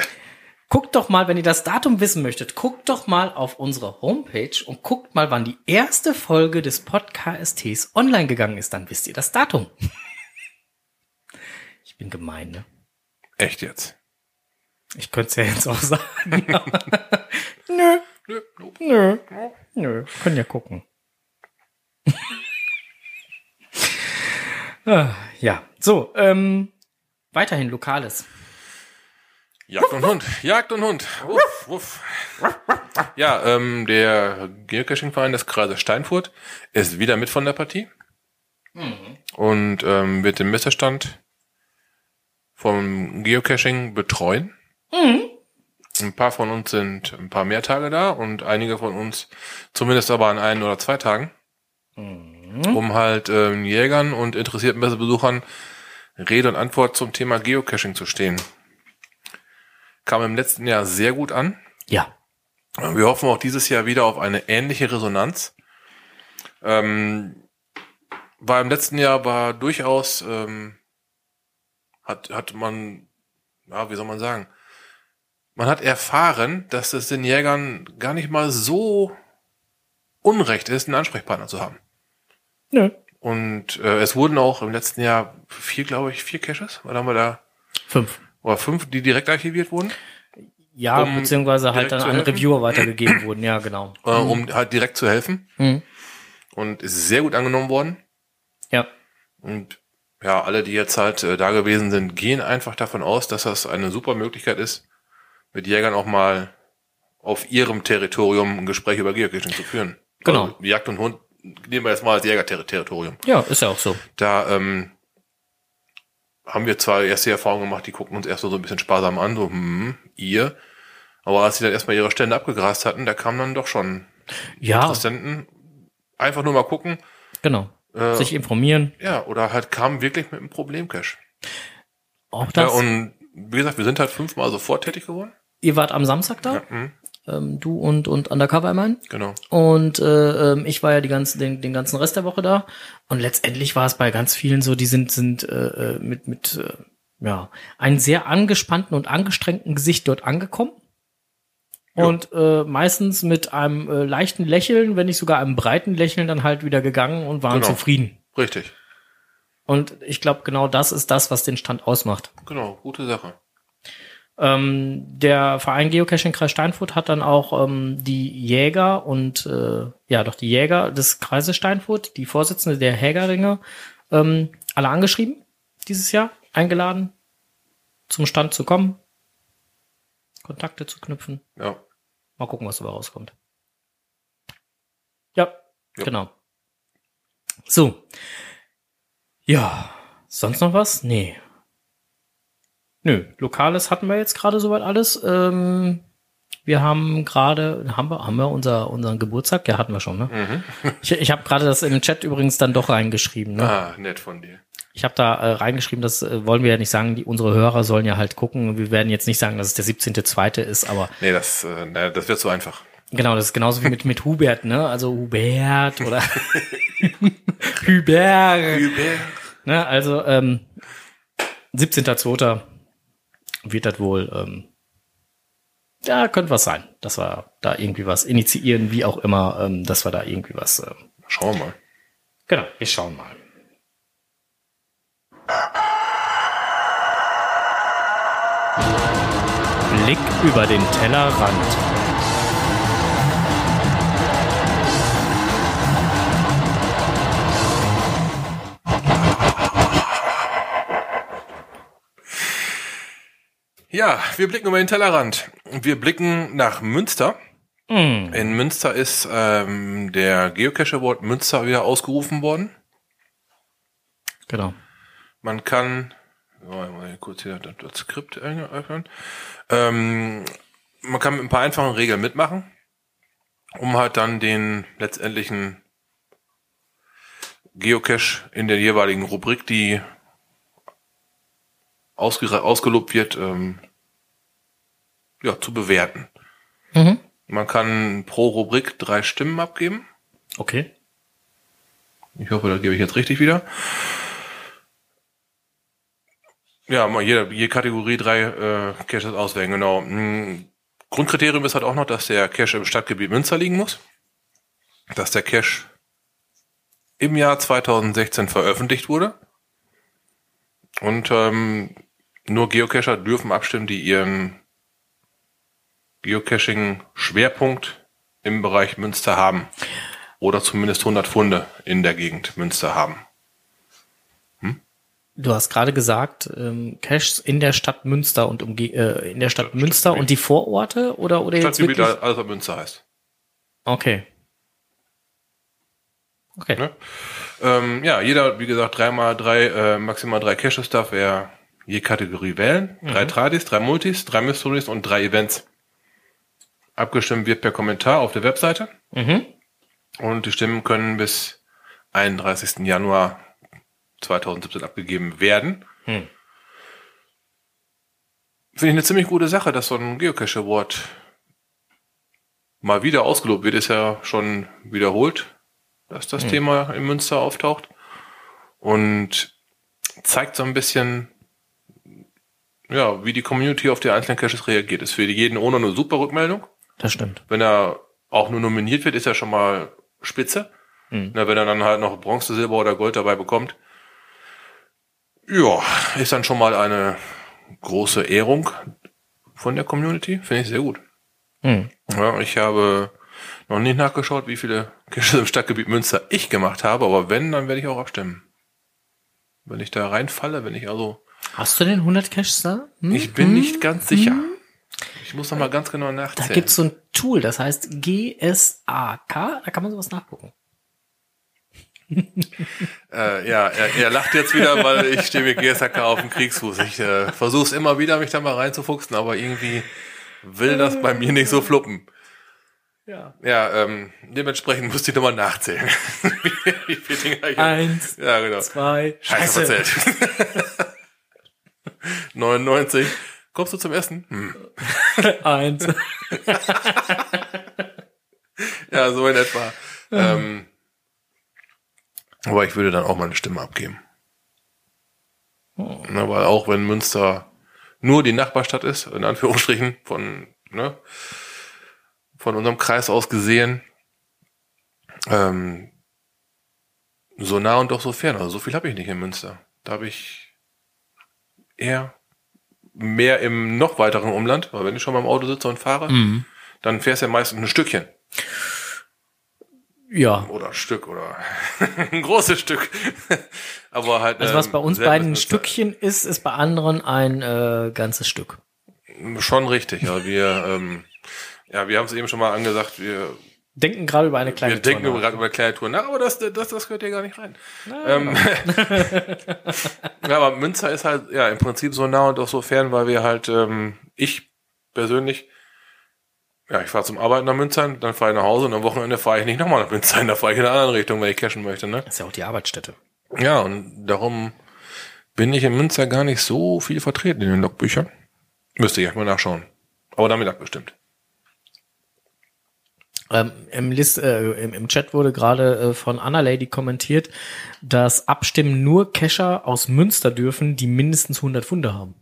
guckt doch mal, wenn ihr das Datum wissen möchtet, guckt doch mal auf unsere Homepage und guckt mal, wann die erste Folge des Podcasts online gegangen ist. Dann wisst ihr das Datum. Ich bin gemein, ne? Echt jetzt. Ich könnte es ja jetzt auch sagen. aber- Nö, Nö, nope. nö, nö. Können ja gucken. Ah, ja, so, ähm, weiterhin Lokales. Jagd und Hund. Jagd und Hund. Uff, uff. Ja, ähm, der Geocaching-Verein des Kreises Steinfurt ist wieder mit von der Partie. Und ähm, wird den Messestand vom Geocaching betreuen. Ein paar von uns sind ein paar mehr Tage da und einige von uns zumindest aber an ein oder zwei Tagen. Um halt ähm, Jägern und interessierten Messebesuchern Rede und Antwort zum Thema Geocaching zu stehen. Kam im letzten Jahr sehr gut an. Ja, Wir hoffen auch dieses Jahr wieder auf eine ähnliche Resonanz. Ähm, war im letzten Jahr war durchaus ähm, hat hat man ja wie soll man sagen man hat erfahren, dass es den Jägern gar nicht mal so unrecht ist, einen Ansprechpartner zu haben. nö. Und äh, es wurden auch im letzten Jahr vier, glaube ich, vier Caches, oder haben wir da Fünf. oder fünf, die direkt archiviert wurden? Ja, um beziehungsweise halt dann an. Reviewer weitergegeben wurden, ja, genau. äh, um halt direkt zu helfen. Mhm. Und ist sehr gut angenommen worden. Ja. Und ja, alle, die jetzt halt äh, da gewesen sind, gehen einfach davon aus, dass das eine super Möglichkeit ist, mit Jägern auch mal auf ihrem Territorium ein Gespräch über Geocaching zu führen. Genau. Also, Jagd und Hund nehmen wir jetzt mal als Jägerterritorium. Ja, ist ja auch so. Da ähm, haben wir zwar erst die Erfahrung gemacht, die gucken uns erst so ein bisschen sparsam an, so, hm, ihr. Aber als sie dann erstmal ihre Stände abgegrast hatten, da kamen dann doch schon Ja, Interessenten. Einfach nur mal gucken. genau. Äh, Sich informieren. ja, oder halt kamen wirklich mit einem Problemcache. Auch Ja, das. und wie gesagt, wir sind halt fünfmal sofort tätig geworden. Ihr wart am Samstag da, Ja, mhm, ähm, du und, und Undercover mein. genau. Und äh, ähm, ich war ja die ganzen, den, den ganzen Rest der Woche da. Und letztendlich war es bei ganz vielen so, die sind, sind äh, äh, mit, mit äh, ja, einem sehr angespannten und angestrengten Gesicht dort angekommen. Und äh, meistens mit einem äh, leichten Lächeln, wenn nicht sogar einem breiten Lächeln, dann halt wieder gegangen und waren Genau. zufrieden. Richtig. Und ich glaube, genau das ist das, was den Stand ausmacht. Genau, gute Sache. Ähm, der Verein Geocaching Kreis Steinfurt hat dann auch ähm, die Jäger und äh, ja doch die Jäger des Kreises Steinfurt, die Vorsitzende der Hägerringe, ähm, alle angeschrieben dieses Jahr, eingeladen, zum Stand zu kommen, Kontakte zu knüpfen. Ja. Mal gucken, was dabei rauskommt. Ja, Ja. genau. So. Ja, sonst noch was? Nee. Nö, Lokales hatten wir jetzt gerade soweit alles. Ähm, wir haben gerade, haben wir, haben wir unser, unseren Geburtstag? Ja, hatten wir schon, ne? Mhm. Ich, ich habe gerade das im Chat übrigens dann doch reingeschrieben. Ne? Ah, nett von dir. Ich habe da äh, reingeschrieben, das äh, wollen wir ja nicht sagen, die, unsere Hörer sollen ja halt gucken. Wir werden jetzt nicht sagen, dass es der 17.2. ist, aber Nee, das, äh, na, das wird so einfach. Genau, das ist genauso wie mit, mit Hubert, ne? Also Hubert oder Hubert. Ne? Also ähm, 17.2. wird das wohl, ähm, ja, könnte was sein, dass wir da irgendwie was initiieren, wie auch immer, ähm, dass wir da irgendwie was. Ähm, Schauen wir mal. genau, wir schauen mal. Blick über den Tellerrand. Ja, wir blicken über den Tellerrand. Wir blicken nach Münster. Mm, In Münster ist ähm, der Geocache Award Münster wieder ausgerufen worden. genau. Man kann, so, mal kurz hier das, das Skript öffnen. Ähm, man kann mit ein paar einfachen Regeln mitmachen, um halt dann den letztendlichen Geocache in der jeweiligen Rubrik, die ausge ausgelobt wird, ähm, ja, zu bewerten. Mhm. Man kann pro Rubrik drei Stimmen abgeben. Okay. Ich hoffe, da gebe ich jetzt richtig wieder. Ja, mal jede, jede Kategorie drei äh, Caches auswählen, genau. Mm, Grundkriterium ist halt auch noch, dass der Cache im Stadtgebiet Münster liegen muss. Dass der Cache im Jahr 2016 veröffentlicht wurde. Und ähm, nur Geocacher dürfen abstimmen, die ihren Geocaching-Schwerpunkt im Bereich Münster haben. Oder zumindest 100 Funde in der Gegend Münster haben. Du hast gerade gesagt, ähm, Caches in der Stadt Münster und umge äh, in der Stadt Münster und die Vororte oder oder jetzt Stadtgebiet, wirklich? was Münster heißt. Okay. Okay. Ne? Ähm, ja, jeder, wie gesagt, dreimal drei, äh, maximal drei Caches darf er je Kategorie wählen. Drei Tradis, drei Multis, drei Mysteries und drei Events. Abgestimmt wird per Kommentar auf der Webseite. Mhm. Und die Stimmen können bis 31. Januar 2017 abgegeben werden. Hm. Finde ich eine ziemlich gute Sache, dass so ein Geocache Award mal wieder ausgelobt wird, ist ja schon wiederholt, dass das Thema in Münster auftaucht. Und zeigt so ein bisschen, ja, wie die Community auf die einzelnen Caches reagiert. Ist für jeden ohne eine super Rückmeldung. Das stimmt. Wenn er auch nur nominiert wird, ist er schon mal spitze. Mhm. Na, wenn er dann halt noch Bronze, Silber oder Gold dabei bekommt, ja, ist dann schon mal eine große Ehrung. von der Community. Finde ich sehr gut. Hm. Ja, ich habe noch nicht nachgeschaut, wie viele Caches im Stadtgebiet Münster ich gemacht habe, aber wenn, dann werde ich auch abstimmen. Wenn ich da reinfalle, wenn ich also, Hast du denn 100 Caches da? Hm? ich bin nicht ganz sicher. Ich muss noch mal ganz genau Da nachzählen. gibt's so ein Tool, das heißt GSAK, da kann man sowas nachgucken. Äh, ja, er, er lacht jetzt wieder, weil ich stehe mit GSHK auf dem Kriegsfuß. Ich äh, versuche es immer wieder, mich da mal reinzufuchsen, aber irgendwie will das bei mir nicht so fluppen. Ja. Ja, ähm, dementsprechend musste ich nochmal nachzählen. wie, viele Dinger ich. Eins, Ja, genau. zwei, Scheiße verzählt. 99. Kommst du zum Essen? Hm. eins. Ja, so in etwa. Ähm, aber ich würde dann auch mal eine Stimme abgeben. Ne, weil auch wenn Münster nur die Nachbarstadt ist, in Anführungsstrichen, von, ne, von unserem Kreis aus gesehen, ähm, so nah und doch so fern. Also so viel habe ich nicht in Münster. Da habe ich eher mehr im noch weiteren Umland, weil wenn ich schon mal im Auto sitze und fahre, Mhm. dann fährst du ja meistens ein Stückchen. Ja. Oder ein Stück oder ein großes Stück. Aber halt. Also was ähm, bei uns beiden ein. Stückchen ist, ist bei anderen ein äh, ganzes Stück. Schon richtig. Ja, wir, ähm, ja, wir haben es eben schon mal angesagt, wir, Denken gerade über eine kleine wir denken Tour über, nach. gerade über kleine Touren nach, aber das, das, das gehört ja gar nicht rein. Ähm, ja, aber Münster ist halt, ja, im Prinzip so nah und doch so fern, weil wir halt, ähm, ich persönlich, ja, ich fahre zum Arbeiten nach Münster, dann fahre ich nach Hause und am Wochenende fahre ich nicht nochmal nach Münster, da fahre ich in eine andere Richtung, wenn ich cashen möchte, ne? Das ist ja auch die Arbeitsstätte. Ja, und darum bin ich in Münster gar nicht so viel vertreten in den Logbüchern. Müsste ich erst mal nachschauen. Aber damit abgestimmt. Ähm, im, List, äh, im, Im Chat wurde gerade äh, von Anna Lady kommentiert, dass abstimmen nur Kescher aus Münster dürfen, die mindestens 100 Funde haben.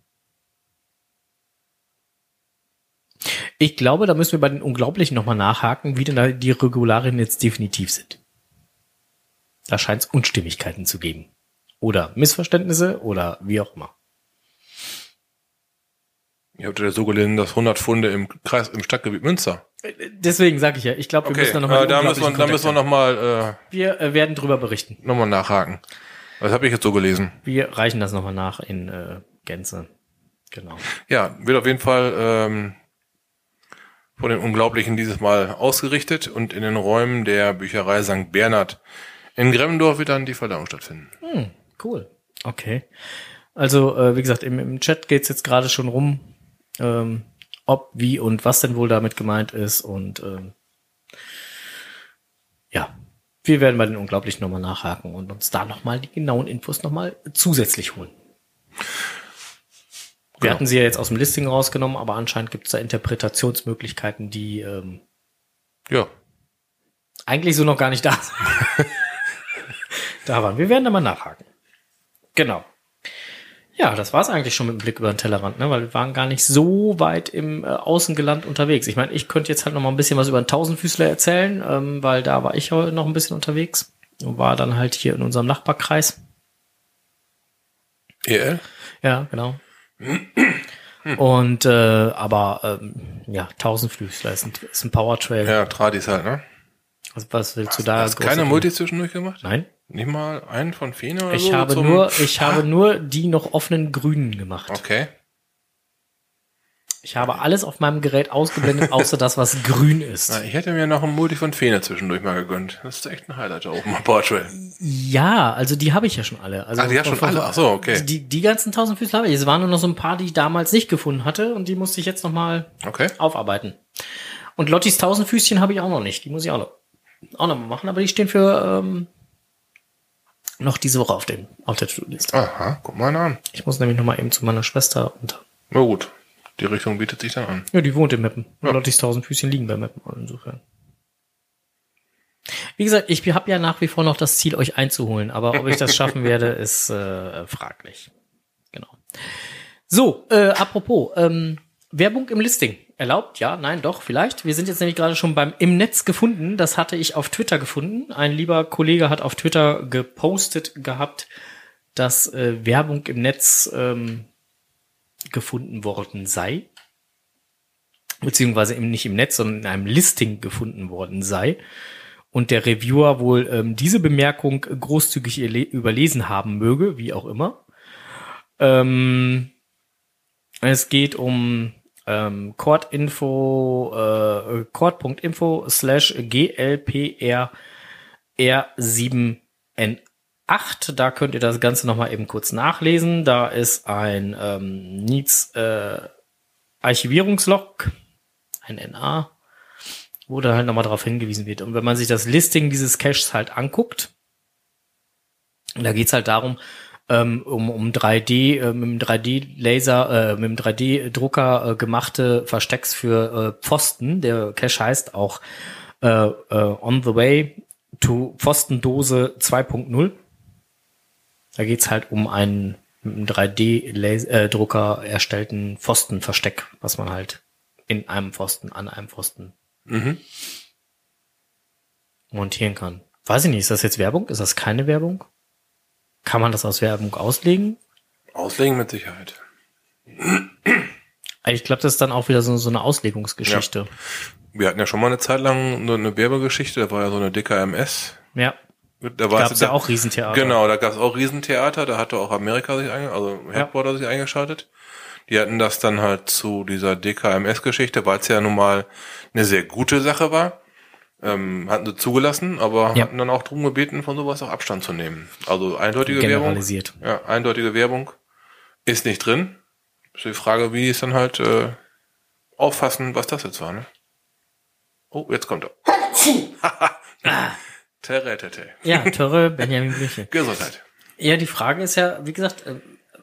Ich glaube, da müssen wir bei den Unglaublichen nochmal nachhaken, wie denn da die Regularien jetzt definitiv sind. Da scheint es Unstimmigkeiten zu geben. Oder Missverständnisse oder wie auch immer. Ich hatte ja so gelesen, dass 100 Funde im Kreis, im Stadtgebiet Münster. Deswegen sage ich ja, ich glaube, wir Okay, müssen da nochmal äh, da müssen wir, da müssen wir nochmal äh, Wir äh, werden drüber berichten. noch mal nachhaken. Was habe ich jetzt so gelesen? Wir reichen das nochmal nach in äh, Gänze. Genau. Ja, wird auf jeden Fall ähm, von den Unglaublichen dieses Mal ausgerichtet und in den Räumen der Bücherei St. Bernhard in Gremmendorf wird dann die Verleihung stattfinden. Hm, cool. Okay. Also, äh, wie gesagt, im, im Chat geht's jetzt gerade schon rum, ähm, ob, wie und was denn wohl damit gemeint ist. Und ähm, ja, wir werden bei den Unglaublichen nochmal nachhaken und uns da nochmal die genauen Infos nochmal zusätzlich holen. Wir Genau. hatten sie ja jetzt aus dem Listing rausgenommen, aber anscheinend gibt's da Interpretationsmöglichkeiten, die ähm, Ja, eigentlich so noch gar nicht da sind. da waren. Wir werden da mal nachhaken. Genau. Ja, das war's eigentlich schon mit dem Blick über den Tellerrand, ne? weil wir waren gar nicht so weit im äh, Außengeland unterwegs. Ich meine, ich könnte jetzt halt noch mal ein bisschen was über den Tausendfüßler erzählen, ähm, weil da war ich heute noch ein bisschen unterwegs und war dann halt hier in unserem Nachbarkreis. EL? Ja, genau. Und äh, aber ähm, ja, Tausendfüßler ist ein, ist ein Powertrail. Ja, Tradis halt, ne? Was, was willst du da? Hast keine groß- Multis zwischendurch gemacht? Nein. Nicht mal einen von Fene oder Ich so? habe nur, ich habe nur die noch offenen Grünen gemacht. Okay. Ich habe alles auf meinem Gerät ausgeblendet, außer das, was grün ist. Na, ich hätte mir noch einen Multi von Fene zwischendurch mal gegönnt. Das ist echt ein Highlight da oben Portrait. Ja, also die habe ich ja schon alle. Also Ach, die hast schon alle? Ach so, okay. Die, die ganzen tausend Füße habe ich. Es waren nur noch so ein paar, die ich damals nicht gefunden hatte und die musste ich jetzt noch mal Okay. aufarbeiten. Und Lottis Tausendfüßchen habe ich auch noch nicht. Die muss ich auch noch, auch noch mal machen, aber die stehen für ähm, noch diese Woche auf, dem, auf der To-Do-Liste. Aha, guck mal an. Ich muss nämlich noch mal eben zu meiner Schwester und Na gut. Die Richtung bietet sich dann an. Ja, die wohnt in Meppen. Ja. Und Lottis Tausendfüßchen liegen bei Meppen. Insofern. Wie gesagt, ich habe ja nach wie vor noch das Ziel, euch einzuholen, aber ob ich das schaffen werde, ist äh, fraglich. Genau. So, äh, apropos, ähm, Werbung im Listing. Erlaubt? Ja, nein, doch, vielleicht. Wir sind jetzt nämlich gerade schon beim im Netz gefunden. Das hatte ich auf Twitter gefunden. Ein lieber Kollege hat auf Twitter gepostet gehabt, dass äh, Werbung im Netz ähm, gefunden worden sei. beziehungsweise eben nicht im Netz, sondern in einem Listing gefunden worden sei. Und der Reviewer wohl ähm, diese Bemerkung großzügig überlesen haben möge, wie auch immer. Ähm, es geht um ähm, Cord-Info, äh, Cord.info slash GLPR R7N8. Da könnt ihr das Ganze nochmal eben kurz nachlesen. Da ist ein ähm, Needs äh, Archivierungslog, ein NA, wo da halt nochmal darauf hingewiesen wird. Und wenn man sich das Listing dieses Caches halt anguckt, da geht's halt darum, ähm, um, um 3D, äh, mit dem 3D-Laser, äh, mit dem 3D-Drucker äh, gemachte Verstecks für äh, Pfosten. Der Cache heißt auch äh, äh, On the Way to Pfostendose 2.0. Da geht's halt um einen mit einem 3D-Drucker äh, erstellten Pfostenversteck, was man halt in einem Pfosten, an einem Pfosten mhm. montieren kann. Weiß ich nicht, ist das jetzt Werbung? Ist das keine Werbung? Kann man das aus Werbung auslegen? Auslegen mit Sicherheit. Ich glaube, das ist dann auch wieder so, so eine Auslegungsgeschichte. Ja. Wir hatten ja schon mal eine Zeit lang nur eine Werbegeschichte, da war ja so eine DKMS. Ja. Da gab es ja auch Riesentheater. Genau, da gab es auch Riesentheater, da hatte auch Amerika sich also Headquarter ja. sich eingeschaltet. Die hatten das dann halt zu dieser DKMS-Geschichte, weil es ja nun mal eine sehr gute Sache war ähm, hatten sie zugelassen, aber ja. hatten dann auch drum gebeten, von sowas auch Abstand zu nehmen. Also eindeutige Werbung. Ja, eindeutige Werbung ist nicht drin. Ist die Frage, wie es dann halt äh, auffassen, was das jetzt war. Ne? Oh, jetzt kommt er. Terretete. Ja, Törre Benjamin Blüche. Gesundheit. Ja, die Frage ist ja, wie gesagt, äh,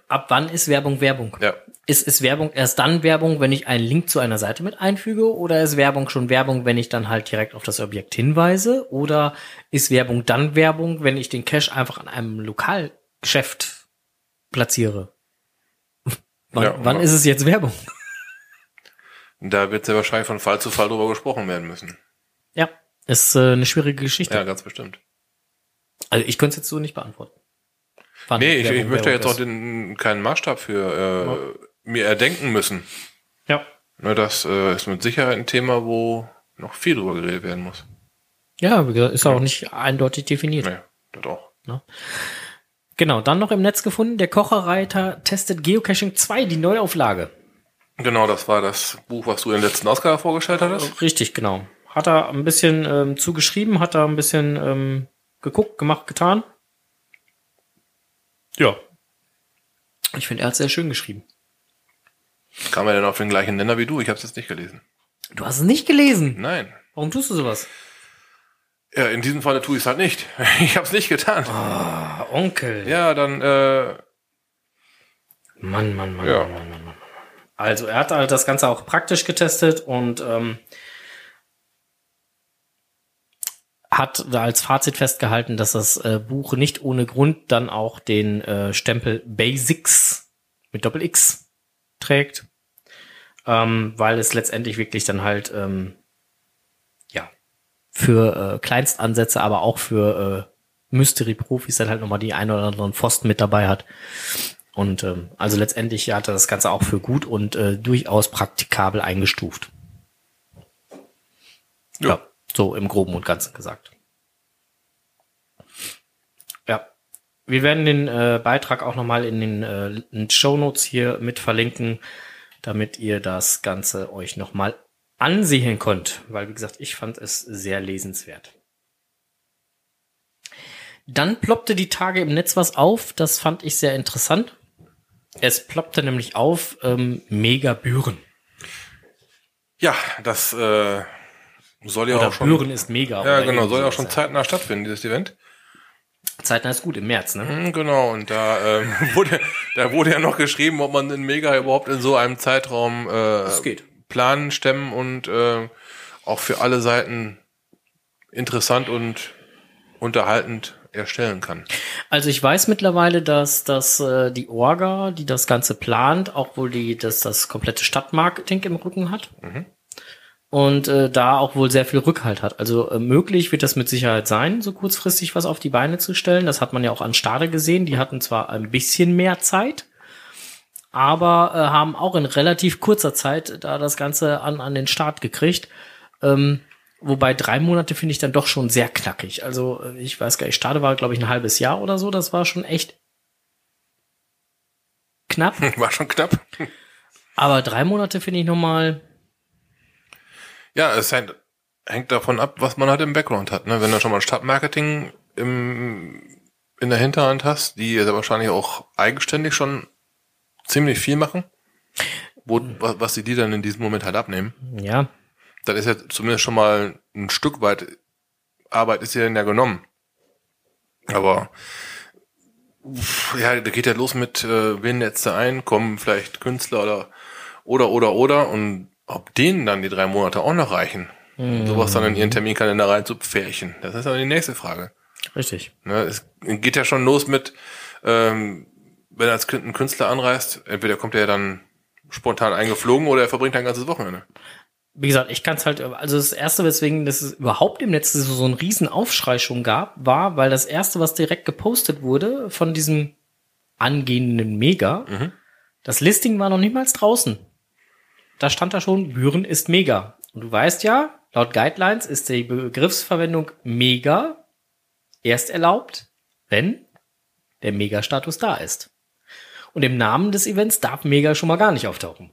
ab wann ist Werbung Werbung? Ja. Ist, ist Werbung erst dann Werbung, wenn ich einen Link zu einer Seite mit einfüge? Oder ist Werbung schon Werbung, wenn ich dann halt direkt auf das Objekt hinweise? Oder ist Werbung dann Werbung, wenn ich den Cache einfach an einem Lokalgeschäft platziere? wann, ja, wann ist es jetzt Werbung? Da wird sehr wahrscheinlich von Fall zu Fall drüber gesprochen werden müssen. Ja, ist äh, eine schwierige Geschichte. Ja, ganz bestimmt. Also ich könnte es jetzt so nicht beantworten. Wann nee, ich, ich möchte jetzt auch den, keinen Maßstab für äh, ja. Mir erdenken müssen. Ja. Ne, das äh, ist mit Sicherheit ein Thema, wo noch viel drüber geredet werden muss. Ja, wie gesagt, ist ja. auch nicht eindeutig definiert. Nee, das auch. Ne? Genau, dann noch im Netz gefunden, der Kocherreiter testet Geocaching 2, die Neuauflage. Genau, das war das Buch, was du in der letzten Ausgabe vorgestellt hattest. Richtig, genau. Hat er ein bisschen ähm, zugeschrieben, hat er ein bisschen ähm, geguckt, gemacht, getan. Ja. Ich finde, er hat sehr schön geschrieben. Kam er denn auf den gleichen Nenner wie du? Ich habe es jetzt nicht gelesen. Du hast es nicht gelesen? Nein. Warum tust du sowas? Ja, in diesem Falle tue ich es halt nicht. Ich habe es nicht getan. Ah, Onkel. Ja, dann. Äh, Mann, Mann, Mann, ja. Mann, Mann, Mann, Mann. Also er hat halt das Ganze auch praktisch getestet und ähm, hat da als Fazit festgehalten, dass das äh, Buch nicht ohne Grund dann auch den äh, Stempel Basics mit Doppel X trägt, ähm, weil es letztendlich wirklich dann halt ähm, ja für äh, Kleinstansätze, aber auch für äh, Mystery-Profis dann halt nochmal die ein oder anderen Pfosten mit dabei hat. Und ähm, also letztendlich hat er das Ganze auch für gut und äh, durchaus praktikabel eingestuft. ja. ja. So im Groben und Ganzen gesagt. Ja. Wir werden den äh, Beitrag auch nochmal in den äh, Show Notes hier mit verlinken, damit ihr das Ganze euch nochmal ansehen könnt. Weil, wie gesagt, ich fand es sehr lesenswert. Dann ploppte die Tage im Netz was auf. Das fand ich sehr interessant. Es ploppte nämlich auf ähm, Megabüren. Ja, das äh, soll ja oder auch schon. Büren ist mega. Ja, genau, soll ja auch schon zeitnah stattfinden, dieses Event. Zeitnah ist gut, im März, ne? Mhm, genau, und da ähm, wurde, da wurde ja noch geschrieben, ob man den Mega überhaupt in so einem Zeitraum äh, planen, stemmen und äh, auch für alle Seiten interessant und unterhaltend erstellen kann. Also ich weiß mittlerweile, dass dass äh, die Orga, die das Ganze plant, auch wohl die, dass das komplette Stadtmarketing im Rücken hat. Mhm und äh, da auch wohl sehr viel Rückhalt hat. Also äh, möglich wird das mit Sicherheit sein, so kurzfristig was auf die Beine zu stellen. Das hat man ja auch an Stade gesehen. Die hatten zwar ein bisschen mehr Zeit, aber äh, haben auch in relativ kurzer Zeit da das Ganze an, an den Start gekriegt. Ähm, wobei drei Monate finde ich dann doch schon sehr knackig. Also äh, ich weiß gar nicht, Starte war glaube ich ein halbes Jahr oder so. Das war schon echt knapp. War schon knapp. Aber drei Monate finde ich nochmal. Ja, es hängt, hängt davon ab, was man halt im Background hat. Ne? Wenn du schon mal Stadtmarketing im, in der Hinterhand hast, die ja wahrscheinlich auch eigenständig schon ziemlich viel machen, wo, was, was die dann in diesem Moment halt abnehmen, Ja, dann ist ja zumindest schon mal ein Stück weit Arbeit ist ja dann ja genommen. Aber ja, da geht ja los mit, äh, wen setzt du ein, kommen vielleicht Künstler oder oder oder oder und ob denen dann die drei Monate auch noch reichen, sowas dann in ihren Terminkalender rein zu pferchen, das ist dann die nächste Frage. richtig. Ne, es geht ja schon los mit, ähm, wenn als Kün- ein Künstler anreist, entweder kommt er dann spontan eingeflogen oder er verbringt ein ganzes Wochenende. Wie gesagt, ich kann es halt, also das erste, weswegen das es überhaupt im Netz so, so einen riesen Aufschrei schon gab, war, weil das erste, was direkt gepostet wurde von diesem angehenden Mega, das Listing war noch niemals draußen. Da stand da schon, Büren ist mega. Und du weißt ja, laut Guidelines ist die Begriffsverwendung mega erst erlaubt, wenn der Mega-Status da ist. Und im Namen des Events darf Mega schon mal gar nicht auftauchen.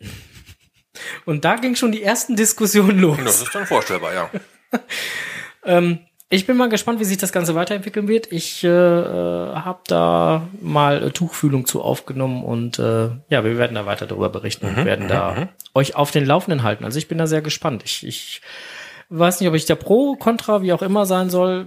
Und da ging schon die ersten Diskussionen los. Das ist dann vorstellbar, ja. Ähm, ich bin mal gespannt, wie sich das Ganze weiterentwickeln wird. Ich äh, äh, habe da mal äh, Tuchfühlung zu aufgenommen und äh, ja, wir werden da weiter darüber berichten und werden da euch auf den Laufenden halten. Also ich bin da sehr gespannt. Ich, ich weiß nicht, ob ich der Pro, Contra, wie auch immer sein soll.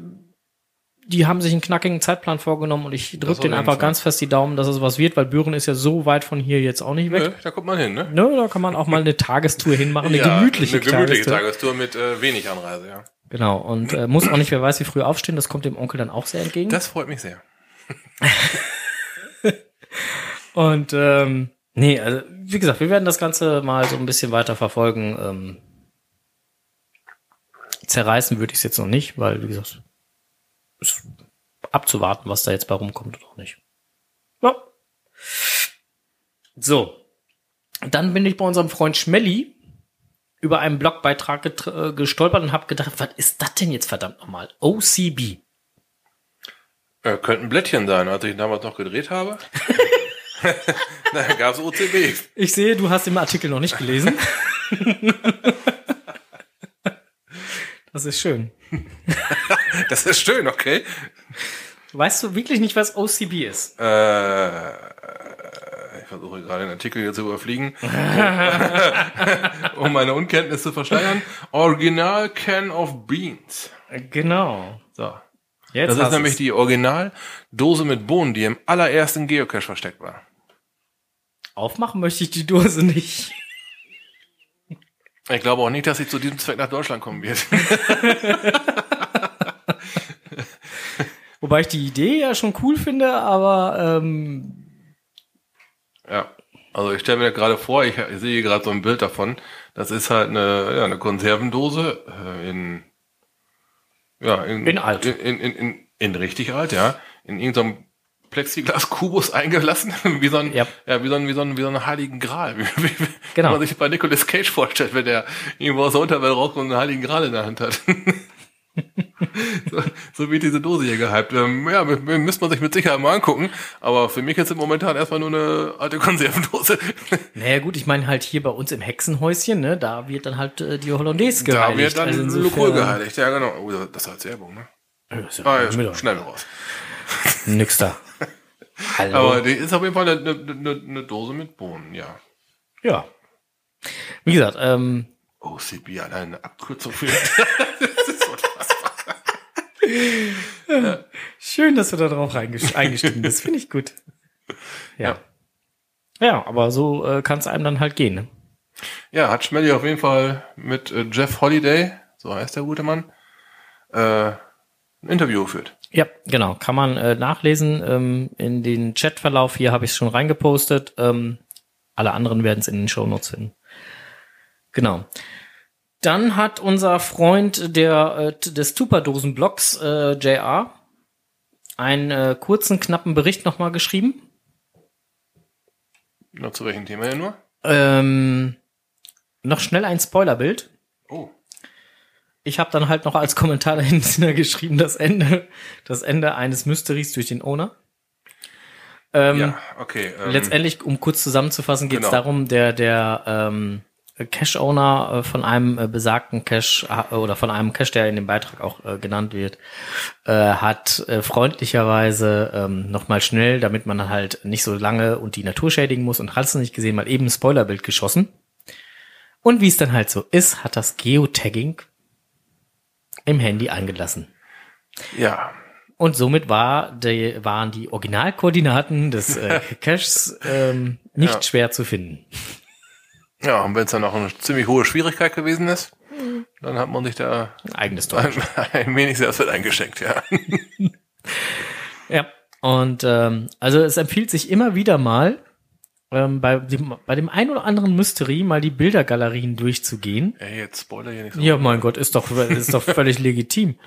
Die haben sich einen knackigen Zeitplan vorgenommen und ich drücke den einfach Fall. ganz fest die Daumen, dass es was wird, weil Büren ist ja so weit von hier jetzt auch nicht weg. Nö, da kommt man hin, ne? Ne, da kann man auch mal eine Tagestour hinmachen, eine ja, gemütliche, eine gemütliche Tagestour. Tagestour mit äh, wenig Anreise, ja. Genau, und äh, muss auch nicht, wer weiß, wie früh aufstehen, das kommt dem Onkel dann auch sehr entgegen. Das freut mich sehr. Und ähm, nee, also wie gesagt, wir werden das Ganze mal so ein bisschen weiter verfolgen. Ähm, zerreißen würde ich es jetzt noch nicht, weil, wie gesagt, ist abzuwarten, was da jetzt bei rumkommt oder auch nicht. Ja. So. Dann bin ich bei unserem Freund Schmelly über einen Blogbeitrag äh, gestolpert und habe gedacht, was ist das denn jetzt verdammt nochmal? OCB. Äh, könnte ein Blättchen sein, als ich damals noch gedreht habe. da gab's OCB. Ich sehe, du hast den Artikel noch nicht gelesen. Das ist schön. Das ist schön, okay. Weißt du wirklich nicht, was OCB ist? Äh, versuche gerade den Artikel hier zu überfliegen, um meine Unkenntnis zu verschleiern. Original Can of Beans. Genau. So. Jetzt Das ist nämlich du's. die Originaldose mit Bohnen, die im allerersten Geocache versteckt war. Aufmachen möchte ich die Dose nicht. Ich glaube auch nicht, dass sie zu diesem Zweck nach Deutschland kommen wird. Wobei ich die Idee ja schon cool finde, aber ähm, Ja. Also ich stelle mir gerade vor, ich, ich sehe gerade so ein Bild davon. Das ist halt eine, ja, eine Konservendose äh, in ja in, In alt. in, in, in, in, richtig alt, ja, in irgendeinem Plexiglas-Kubus eingelassen, wie so ein, Ja. ja, wie so ein, wie so ein, wie so einen heiligen Gral, wie, wie, wie Genau. man sich bei Nicolas Cage vorstellt, wenn der irgendwo aus der Unterwelt rauskommt und einen heiligen Gral in der Hand hat. so, so wird diese Dose hier gehypt. Ähm, ja, müsste man sich mit Sicherheit mal angucken, aber für mich ist es momentan erstmal nur eine alte Konservendose. naja gut, ich meine halt hier bei uns im Hexenhäuschen, ne, da wird dann halt äh, die Hollandaise da geheiligt. wird dann Also insofern- Locol geheiligt, ja genau. Oh, das ist als Werbung, ne? Ja, ja Ah, ja, schnell raus. Nix da. Hallo. Aber die ist auf jeden Fall eine, eine, eine, eine Dose mit Bohnen, ja. ja. Wie gesagt, ähm, OCB, allein eine Abkürzung für. schön, dass du da drauf eingestiegen bist. Finde ich gut. Ja. Ja, aber so äh, kann es einem dann halt gehen. Ne? Ja, hat Schmelly auf jeden Fall mit äh, Jeff Holiday, so heißt der gute Mann, äh, ein Interview geführt. Ja, genau. Kann man äh, nachlesen. Ähm, in den Chatverlauf hier habe ich es schon reingepostet. Ähm, alle anderen werden es in den Shownotes finden. Genau. Dann hat unser Freund der, äh, des Tupperdosen-Blogs, äh, JR, einen äh, kurzen, knappen Bericht nochmal geschrieben. Noch zu welchem Thema hier nur? Ähm, noch schnell ein Spoilerbild. Oh. Ich habe dann halt noch als Kommentar dahinter geschrieben, das Ende, das Ende eines Mysteries durch den Owner. Ähm, ja, okay. Ähm, Letztendlich, um kurz zusammenzufassen, geht es Genau. darum, der der ähm, Cache-Owner äh, von einem äh, besagten Cache äh, oder von einem Cache, der in dem Beitrag auch genannt wird, hat freundlicherweise ähm, nochmal schnell, damit man halt nicht so lange und die Natur schädigen muss und hast du nicht gesehen, mal eben ein Spoilerbild geschossen. Und wie es dann halt so ist, hat das Geotagging im Handy eingelassen. ja. Und somit war die, waren die Originalkoordinaten des äh, Caches ähm, nicht Ja. schwer zu finden. Ja, und wenn es dann auch eine ziemlich hohe Schwierigkeit gewesen ist, dann hat man sich da Ein eigenes ein, ein wenig Selbstwert eingeschenkt, ja. Ja. Und ähm, also es empfiehlt sich immer wieder mal, ähm, bei, dem, bei dem ein oder anderen Mystery mal die Bildergalerien durchzugehen. Ey, jetzt Spoiler hier nicht so. Ja, mein Gott, ist doch, ist doch völlig legitim.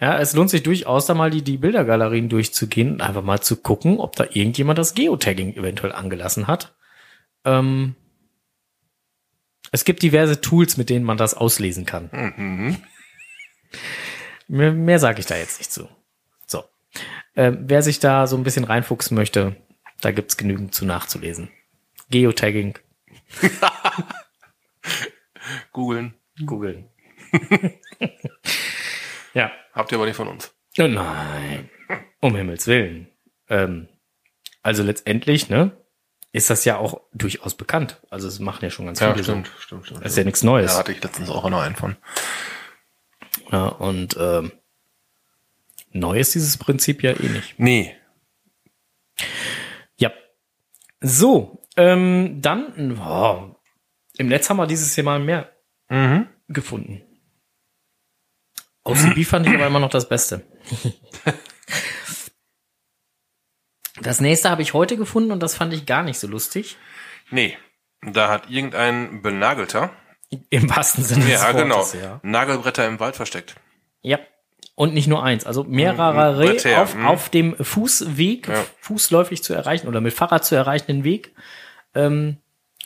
Ja, es lohnt sich durchaus, da mal die, die Bildergalerien durchzugehen und einfach mal zu gucken, ob da irgendjemand das Geotagging eventuell angelassen hat. Ähm, es gibt diverse Tools, mit denen man das auslesen kann. Mhm. Mehr, mehr sage ich da jetzt nicht zu. So. Ähm, wer sich da so ein bisschen reinfuchsen möchte, da gibt's genügend zu nachzulesen. Geotagging, Googeln. googeln. ja. Habt ihr aber nicht von uns. Oh nein. Um Himmels Willen. Ähm, also letztendlich, ne, ist das ja auch durchaus bekannt. Also es machen ja schon ganz Ja, viele. stimmt, stimmt, stimmt. Das ist ja nichts Neues. Da hatte ich letztens auch noch einen von. Ja, und ähm, neu ist dieses Prinzip ja eh nicht. Nee. Ja. So, ähm, dann, oh, im Netz haben wir dieses Jahr mal mehr Mhm. gefunden. OCB fand ich aber immer noch das Beste. Das nächste habe ich heute gefunden und das fand ich gar nicht so lustig. Nee. Da hat irgendein Benagelter, Im wahrsten Sinne des ja genau, Wortes, ja. Nagelbretter im Wald versteckt. Ja. Und nicht nur eins, also mehrere Bretter, auf, mhm. auf dem Fußweg, Ja. fußläufig zu erreichen oder mit Fahrrad zu erreichenden Weg. Ähm,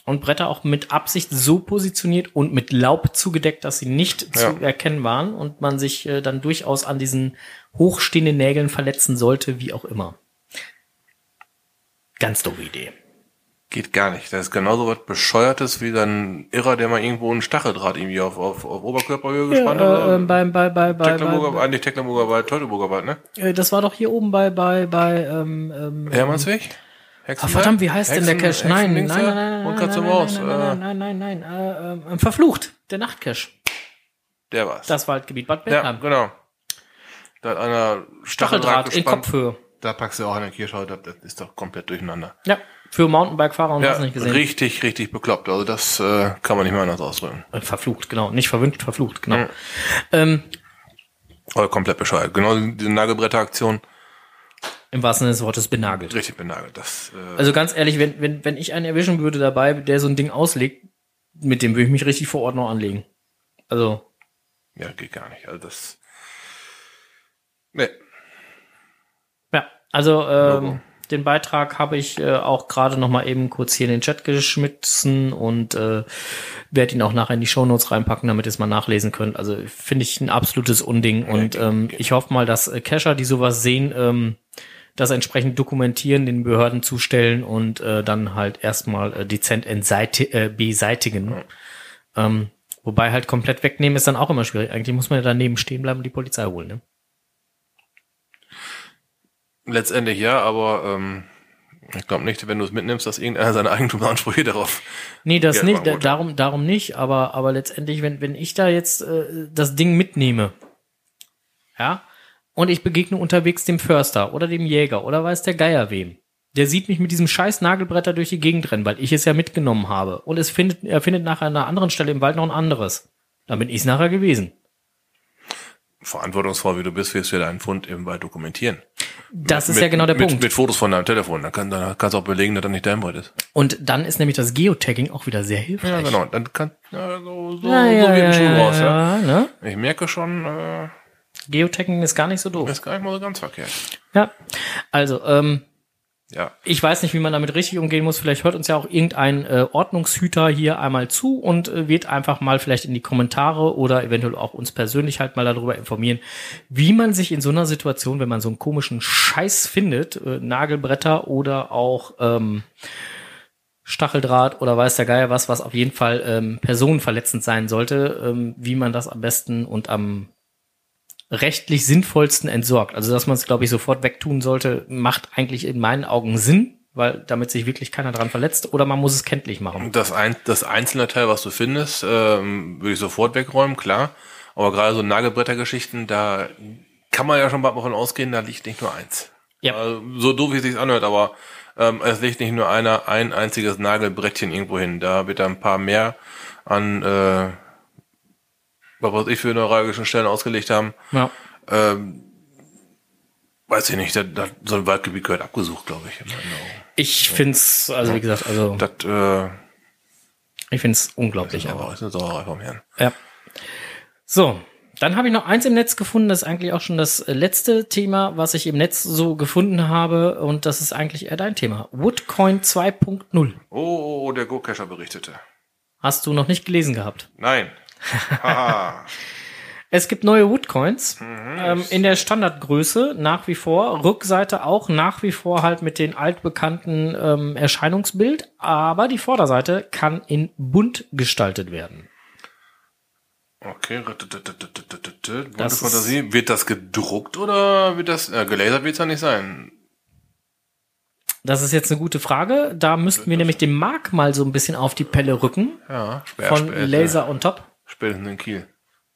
und Bretter auch mit Absicht so positioniert und mit Laub zugedeckt, dass sie nicht Ja. zu erkennen waren und man sich äh, dann durchaus an diesen hochstehenden Nägeln verletzen sollte, wie auch immer. Ganz doofe Idee. Geht gar nicht. Das ist genauso was Bescheuertes wie dann Irrer, der mal irgendwo einen Stacheldraht irgendwie auf, auf, auf Oberkörperhöhe gespannt äh, hat. äh, bei, bei, bei, bei, Tecklenburger, bei, eigentlich Tecklenburger Wald, Teutoburger Wald, ne? äh, das war doch hier oben bei, bei, bei, ähm, ähm, Hermannsweg? Ach, Hexenberg? verdammt, wie heißt denn der Hexen- Cache? Nein, nein, nein, nein, nein, Und kannst du nein, raus. nein, äh, nein, nein, nein, nein, äh, äh, verflucht, der Nachtcache, Der war's. das Waldgebiet Bad ja, Bentheim. genau. Da hat einer Stacheldraht in gespannt. Kopfhöhe. Da packst du auch eine Kirschhaut ab, das ist doch komplett durcheinander. Ja, für Mountainbike-Fahrer und Ja, hast nicht gesehen. richtig, richtig bekloppt. Also das äh, kann man nicht mehr anders ausdrücken. Äh, Verflucht, genau. Nicht verwünscht, verflucht, genau. Mhm. Ähm, Oder komplett bescheuert. Genau die Nagelbretteraktion, Im wahrsten Sinne des Wortes benagelt. richtig benagelt. Das, äh, Also ganz ehrlich, wenn, wenn, wenn ich einen erwischen würde dabei, der so ein Ding auslegt, mit dem würde ich mich richtig vor Ort noch anlegen. Also, ja, geht gar nicht. Also das. Nee. Also ähm, den Beitrag habe ich äh, auch gerade noch mal eben kurz hier in den Chat geschmissen und äh, werde ihn auch nachher in die Shownotes reinpacken, damit ihr es mal nachlesen könnt. Also finde ich ein absolutes Unding und ähm, ich hoffe mal, dass äh, Cacher, die sowas sehen, ähm, das entsprechend dokumentieren, den Behörden zustellen und äh, dann halt erstmal äh, dezent entseite, äh, beseitigen. Ähm, wobei halt komplett wegnehmen ist dann auch immer schwierig. Eigentlich muss man ja daneben stehen bleiben und die Polizei holen. Ne? Letztendlich ja, aber ähm, ich glaube nicht, wenn du es mitnimmst, dass irgendeiner seine Eigentumsansprüche darauf. Nee, das Geld nicht, darum, darum nicht, aber, aber letztendlich, wenn, wenn ich da jetzt äh, das Ding mitnehme, ja, und ich begegne unterwegs dem Förster oder dem Jäger oder weiß der Geier wem, der sieht mich mit diesem scheiß Nagelbretter durch die Gegend rennen, weil ich es ja mitgenommen habe. Und es findet, er findet nach einer anderen Stelle im Wald noch ein anderes. Dann bin ich es nachher gewesen. Verantwortungsvoll wie du bist, wirst du ja deinen Fund eben weit dokumentieren. Das ist mit, ja genau der mit, Punkt. Mit Fotos von deinem Telefon. Dann, kann, dann kannst du auch belegen, dass das nicht dein Wald ist. Und dann ist nämlich das Geotagging auch wieder sehr hilfreich. Ja, genau. Dann kann ja, so, so, Ja, so ja, wie ein Schuh raus. Ja. ja, ne? Ich merke schon, äh, Geotagging ist gar nicht so doof. ist gar nicht mal so ganz verkehrt. Ja, also, ähm, Ja. Ich weiß nicht, wie man damit richtig umgehen muss. Vielleicht hört uns ja auch irgendein äh, Ordnungshüter hier einmal zu und äh, wird einfach mal vielleicht in die Kommentare oder eventuell auch uns persönlich halt mal darüber informieren, wie man sich in so einer Situation, wenn man so einen komischen Scheiß findet, äh, Nagelbretter oder auch ähm, Stacheldraht oder weiß der Geier was, was auf jeden Fall ähm, personenverletzend sein sollte, ähm, wie man das am besten und am rechtlich sinnvollsten entsorgt. Also, dass man es, glaube ich, sofort wegtun sollte, macht eigentlich in meinen Augen Sinn, weil damit sich wirklich keiner dran verletzt, oder man muss es kenntlich machen. Das, ein, das einzelne Teil, was du findest, ähm, würde ich sofort wegräumen, klar. Aber gerade so Nagelbrettergeschichten, da kann man ja schon bald mal von ausgehen, da liegt nicht nur eins. Ja. Also, so doof wie es sich anhört, aber ähm, es liegt nicht nur einer, ein einziges Nagelbrettchen irgendwo hin. Da wird da ein paar mehr an äh, was weiß ich für neuralgischen Stellen ausgelegt haben. Ja. Ähm, weiß ich nicht, da, da, so ein Waldgebiet gehört abgesucht, glaube ich. Ich find's, also wie gesagt, also Das äh, ich find's unglaublich. aber ist eine Sauerei vom Herrn. Ja. So, dann habe ich noch eins im Netz gefunden, das ist eigentlich auch schon das letzte Thema, was ich im Netz so gefunden habe und das ist eigentlich eher dein Thema. Woodcoin 2.0. Oh, der Go-Cacher berichtete. Hast du noch nicht gelesen gehabt? Nein. Es gibt neue Woodcoins ähm, in der Standardgröße nach wie vor. Rückseite auch nach wie vor halt mit den altbekannten ähm, Erscheinungsbild, aber die Vorderseite kann in bunt gestaltet werden. Okay. Bunte Das Fantasie. Wird das gedruckt oder wird das, äh, gelasert wird's ja nicht sein? Das ist jetzt eine gute Frage. Da müssten wir nämlich dem Mark mal so ein bisschen auf die Pelle rücken Ja, schwer, von Laser on Top. Spätestens in Kiel.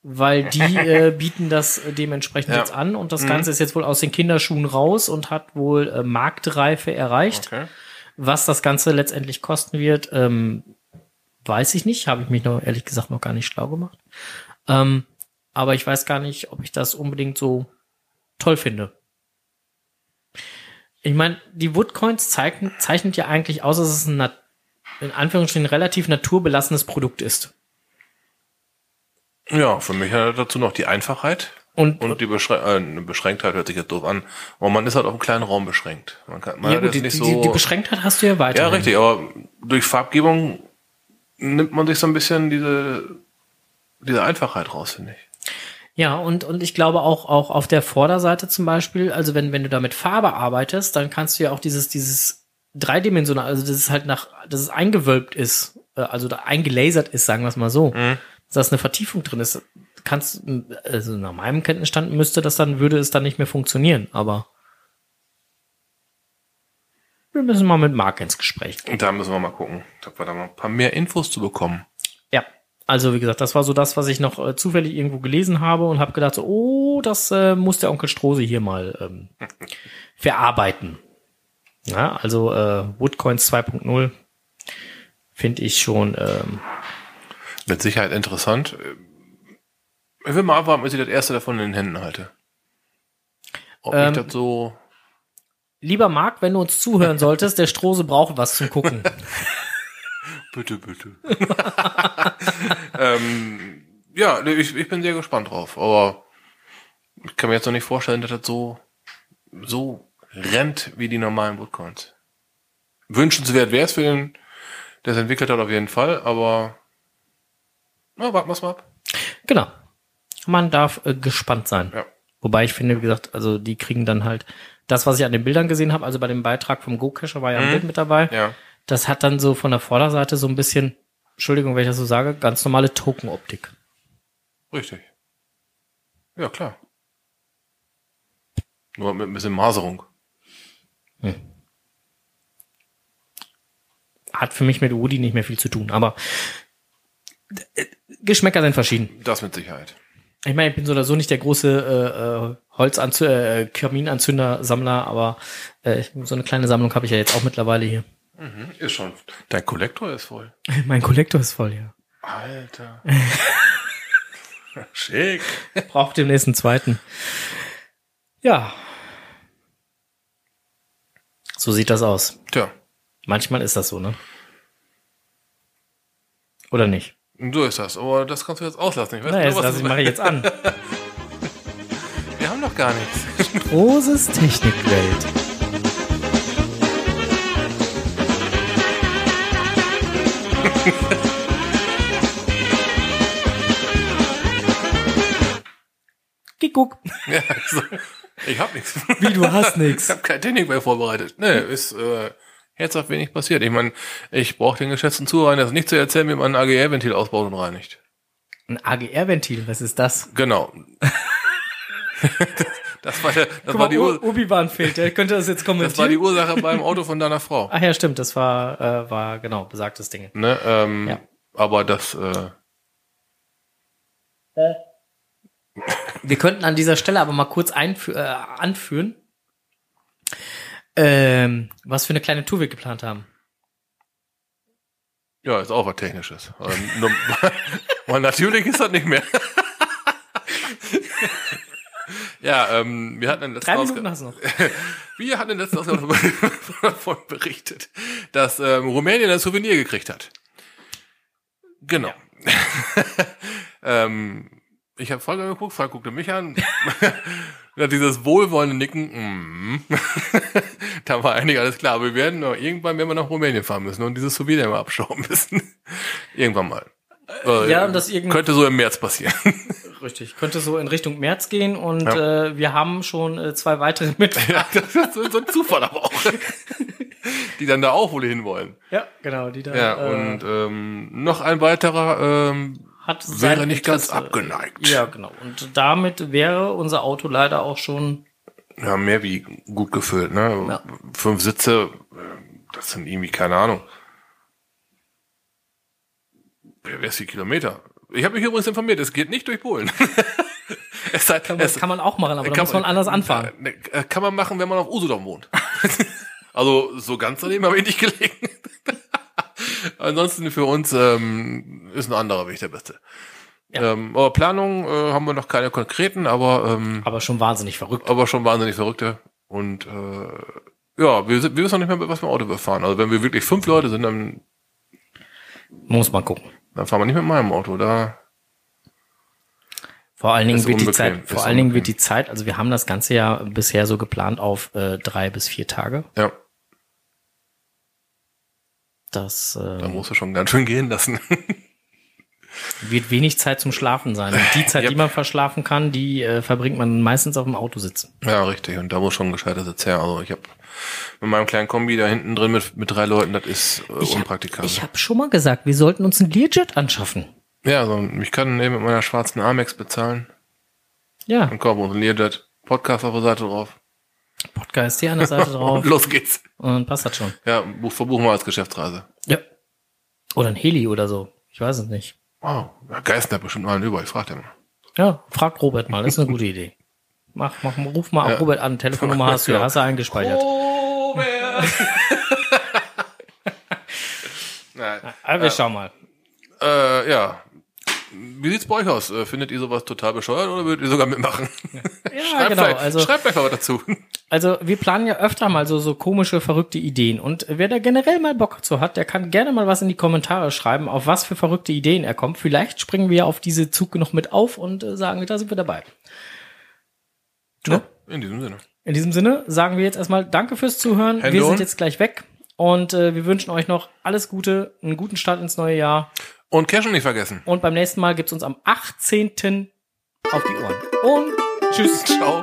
weil die äh, bieten das äh, dementsprechend Ja. jetzt an und das Ganze ist jetzt wohl aus den Kinderschuhen raus und hat wohl äh, Marktreife erreicht. Okay. Was das Ganze letztendlich kosten wird, ähm, weiß ich nicht. Habe ich mich noch ehrlich gesagt noch gar nicht schlau gemacht. Ähm, aber ich weiß gar nicht, ob ich das unbedingt so toll finde. Ich meine, die Woodcoins zeichnen, zeichnet ja eigentlich aus, dass es ein in Anführungsstrichen relativ naturbelassenes Produkt ist. Ja, für mich hat dazu noch die Einfachheit. Und, Und die Beschrän äh, eine Beschränktheit hört sich jetzt doof an. Aber man ist halt auf einen kleinen Raum beschränkt. Man kann, man ja gut, die, nicht die, so. die Beschränktheit hast du ja weiter. ja, richtig, aber durch Farbgebung nimmt man sich so ein bisschen diese, diese Einfachheit raus, finde ich. Ja, und, und ich glaube auch, auch auf der Vorderseite zum Beispiel, also wenn, wenn du da mit Farbe arbeitest, dann kannst du ja auch dieses, dieses dreidimensional, also das ist halt nach, dass es eingewölbt ist, äh, also da eingelasert ist, sagen wir es mal so, dass da eine Vertiefung drin ist. Kannst, also nach meinem Kenntnisstand müsste das dann, würde es dann nicht mehr funktionieren, aber wir müssen mal mit Marc ins Gespräch gehen. Und da müssen wir mal gucken, ob wir da mal ein paar mehr Infos zu bekommen. Ja, also wie gesagt, das war so das, was ich noch äh, zufällig irgendwo gelesen habe und habe gedacht, so, oh, das äh, muss der Onkel Strose hier mal ähm, verarbeiten. Ja, also äh, Woodcoins 2.0 finde ich schon. Ähm, Mit Sicherheit interessant. Ich will mal abwarten, bis ich das erste davon in den Händen halte. Ob Ähm, ich das so. lieber Marc, wenn du uns zuhören solltest, der Strose braucht was zum Gucken. Bitte, bitte. ähm, ja, ich, ich bin sehr gespannt drauf, aber ich kann mir jetzt noch nicht vorstellen, dass das so, so rennt wie die normalen Woodcoins. Wünschenswert wäre es für den, der es entwickelt hat, auf jeden Fall, aber na, warten wir's mal ab. genau. Man darf äh, gespannt sein. Ja. Wobei ich finde, wie gesagt, also die kriegen dann halt das, was ich an den Bildern gesehen habe, also bei dem Beitrag vom Go-Cacher war ja ein Bild mit dabei. Ja. Das hat dann so von der Vorderseite so ein bisschen, Entschuldigung, wenn ich das so sage, ganz normale Token-Optik. Richtig. Ja, klar. Nur mit ein bisschen Maserung. Hat für mich mit Woody nicht mehr viel zu tun, aber äh, Geschmäcker sind verschieden. Das mit Sicherheit. Ich meine, ich bin so oder so nicht der große äh, äh, Holzanzü äh, Kaminanzünder-Sammler, aber äh, so eine kleine Sammlung habe ich ja jetzt auch mittlerweile hier. Ist schon. Dein Kollektor ist voll. mein Kollektor ist voll, ja. Alter. Schick. Braucht demnächst einen zweiten. Ja. So sieht das aus. Tja, Manchmal ist das so, ne? Oder nicht? Du ist das. Aber das kannst du jetzt auslassen. Ich weiß naja, genau, das ich mache ich jetzt an. Wir haben doch gar nichts. Großes Technikwelt. Geguck. Ja, also, ich hab nichts. Wie, du hast nichts? Ich hab kein Technik mehr vorbereitet. Nee, ist, äh, herzhaft wenig passiert. Ich meine, ich brauche den geschätzten Zuhörern jetzt nicht zu erzählen, wie man ein AGR-Ventil ausbaut und reinigt. Ein AGR-Ventil, was ist das? Genau. das war, der, das Guck war mal, die Ur Ubi-Bahn fehlt, der könnte das jetzt das war die kommentieren. Ursache beim Auto von deiner Frau. Ach ja, stimmt, das war, äh, war genau, besagtes Ding. Ne, ähm, Ja. Aber das, äh, Wir könnten an dieser Stelle aber mal kurz äh, anführen, ähm, was für eine kleine Tour wir geplant haben. ja, ist auch was Technisches. Ähm, nur, weil natürlich ist das nicht mehr. ja, ähm, wir hatten in letzten Drei Minuten hast noch. Wir hatten in letzten Ausgabe davon berichtet, dass ähm, Rumänien ein Souvenir gekriegt hat. Genau. ähm, ich habe Frank angeguckt, Frank guckte mich an. ja, dieses wohlwollende Nicken, mm. da war eigentlich alles klar. Aber wir werden noch, irgendwann werden wir nach Rumänien fahren müssen und dieses Souvenir mal abschauen müssen. irgendwann mal. Äh, Ja, und das irgend- könnte so im März passieren. Richtig, könnte so in Richtung März gehen und Ja. äh, wir haben schon äh, zwei weitere mit. ja, das ist so, so ein Zufall aber auch. Die dann da auch wohl hinwollen. ja, genau, die da Ja, äh, und ähm, noch ein weiterer ähm, hat wäre nicht ganz abgeneigt. Ja, genau. Und damit wäre unser Auto leider auch schon Ja, mehr wie gut gefüllt, ne? Ja. Fünf Sitze, äh, das sind irgendwie, keine Ahnung. Wer weiß wie Kilometer? Ich habe mich übrigens informiert, es geht nicht durch Polen. es sei, kann man, es, kann man auch machen, aber da kann muss man anders anfangen. Äh, äh, Kann man machen, wenn man auf Usedom wohnt. also so ganz daneben habe ich nicht gelegen. Ansonsten für uns ähm, ist ein anderer Weg der beste. Ja. Ähm, aber Planung äh, haben wir noch keine konkreten, aber ähm, Aber schon wahnsinnig verrückt. aber schon wahnsinnig verrückte. Und äh, ja, wir, sind- wir wissen noch nicht mehr, was wir Auto wir fahren. Also wenn wir wirklich fünf Leute sind, dann, Muss man gucken. dann fahren wir nicht mit meinem Auto. Da Vor allen Dingen wird die Zeit, vor allen Dingen wird die Zeit, also wir haben das Ganze ja bisher so geplant auf äh, drei bis vier Tage. ja, Das da äh, musst du schon ganz schön gehen lassen. wird wenig Zeit zum Schlafen sein. Und die Zeit, Ja. die man verschlafen kann, die äh, verbringt man meistens auf dem Auto sitzen. ja, richtig. Und da muss schon ein gescheiter Sitz her. Also ich habe mit meinem kleinen Kombi da hinten drin mit, mit drei Leuten, das ist äh, Ich unpraktikabel. habe schon mal gesagt, wir sollten uns einen Learjet anschaffen. ja, also ich kann eben mit meiner schwarzen Amex bezahlen. Ja, Dann kommen wir uns ein Learjet Podcast auf der Seite drauf. Podcast hier an der Seite drauf los geht's. und dann passt das schon. Ja, buch, verbuchen wir als Geschäftsreise. Ja. Oder ein Heli oder so. Ich weiß es nicht. Wow, ja, Geisten hat bestimmt mal einen über. Ich frag den mal. Ja, frag Robert mal, das ist eine gute Idee. Mach, mach, ruf mal Ja. Robert an, Telefonnummer hast du, ja, hast du eingespeichert. Robert! Nein. Aber wir schauen mal. Äh, ja. Wie sieht's bei euch aus? Äh, Findet ihr sowas total bescheuert oder würdet ihr sogar mitmachen? Ja, schreibt, genau. Also, schreibt vielleicht mal dazu. also wir planen ja öfter mal so, so komische, verrückte Ideen. Und wer da generell mal Bock zu hat, der kann gerne mal was in die Kommentare schreiben, auf was für verrückte Ideen er kommt. Vielleicht springen wir auf diese Zug noch mit auf und äh, sagen, da sind wir dabei. Ne? In diesem Sinne. In diesem Sinne sagen wir jetzt erstmal Danke fürs Zuhören. Hände wir sind jetzt gleich weg. Und äh, wir wünschen euch noch alles Gute, einen guten Start ins neue Jahr. Und Cashen nicht vergessen. Und beim nächsten Mal gibt's uns am 18. auf die Ohren. Und tschüss. Ciao.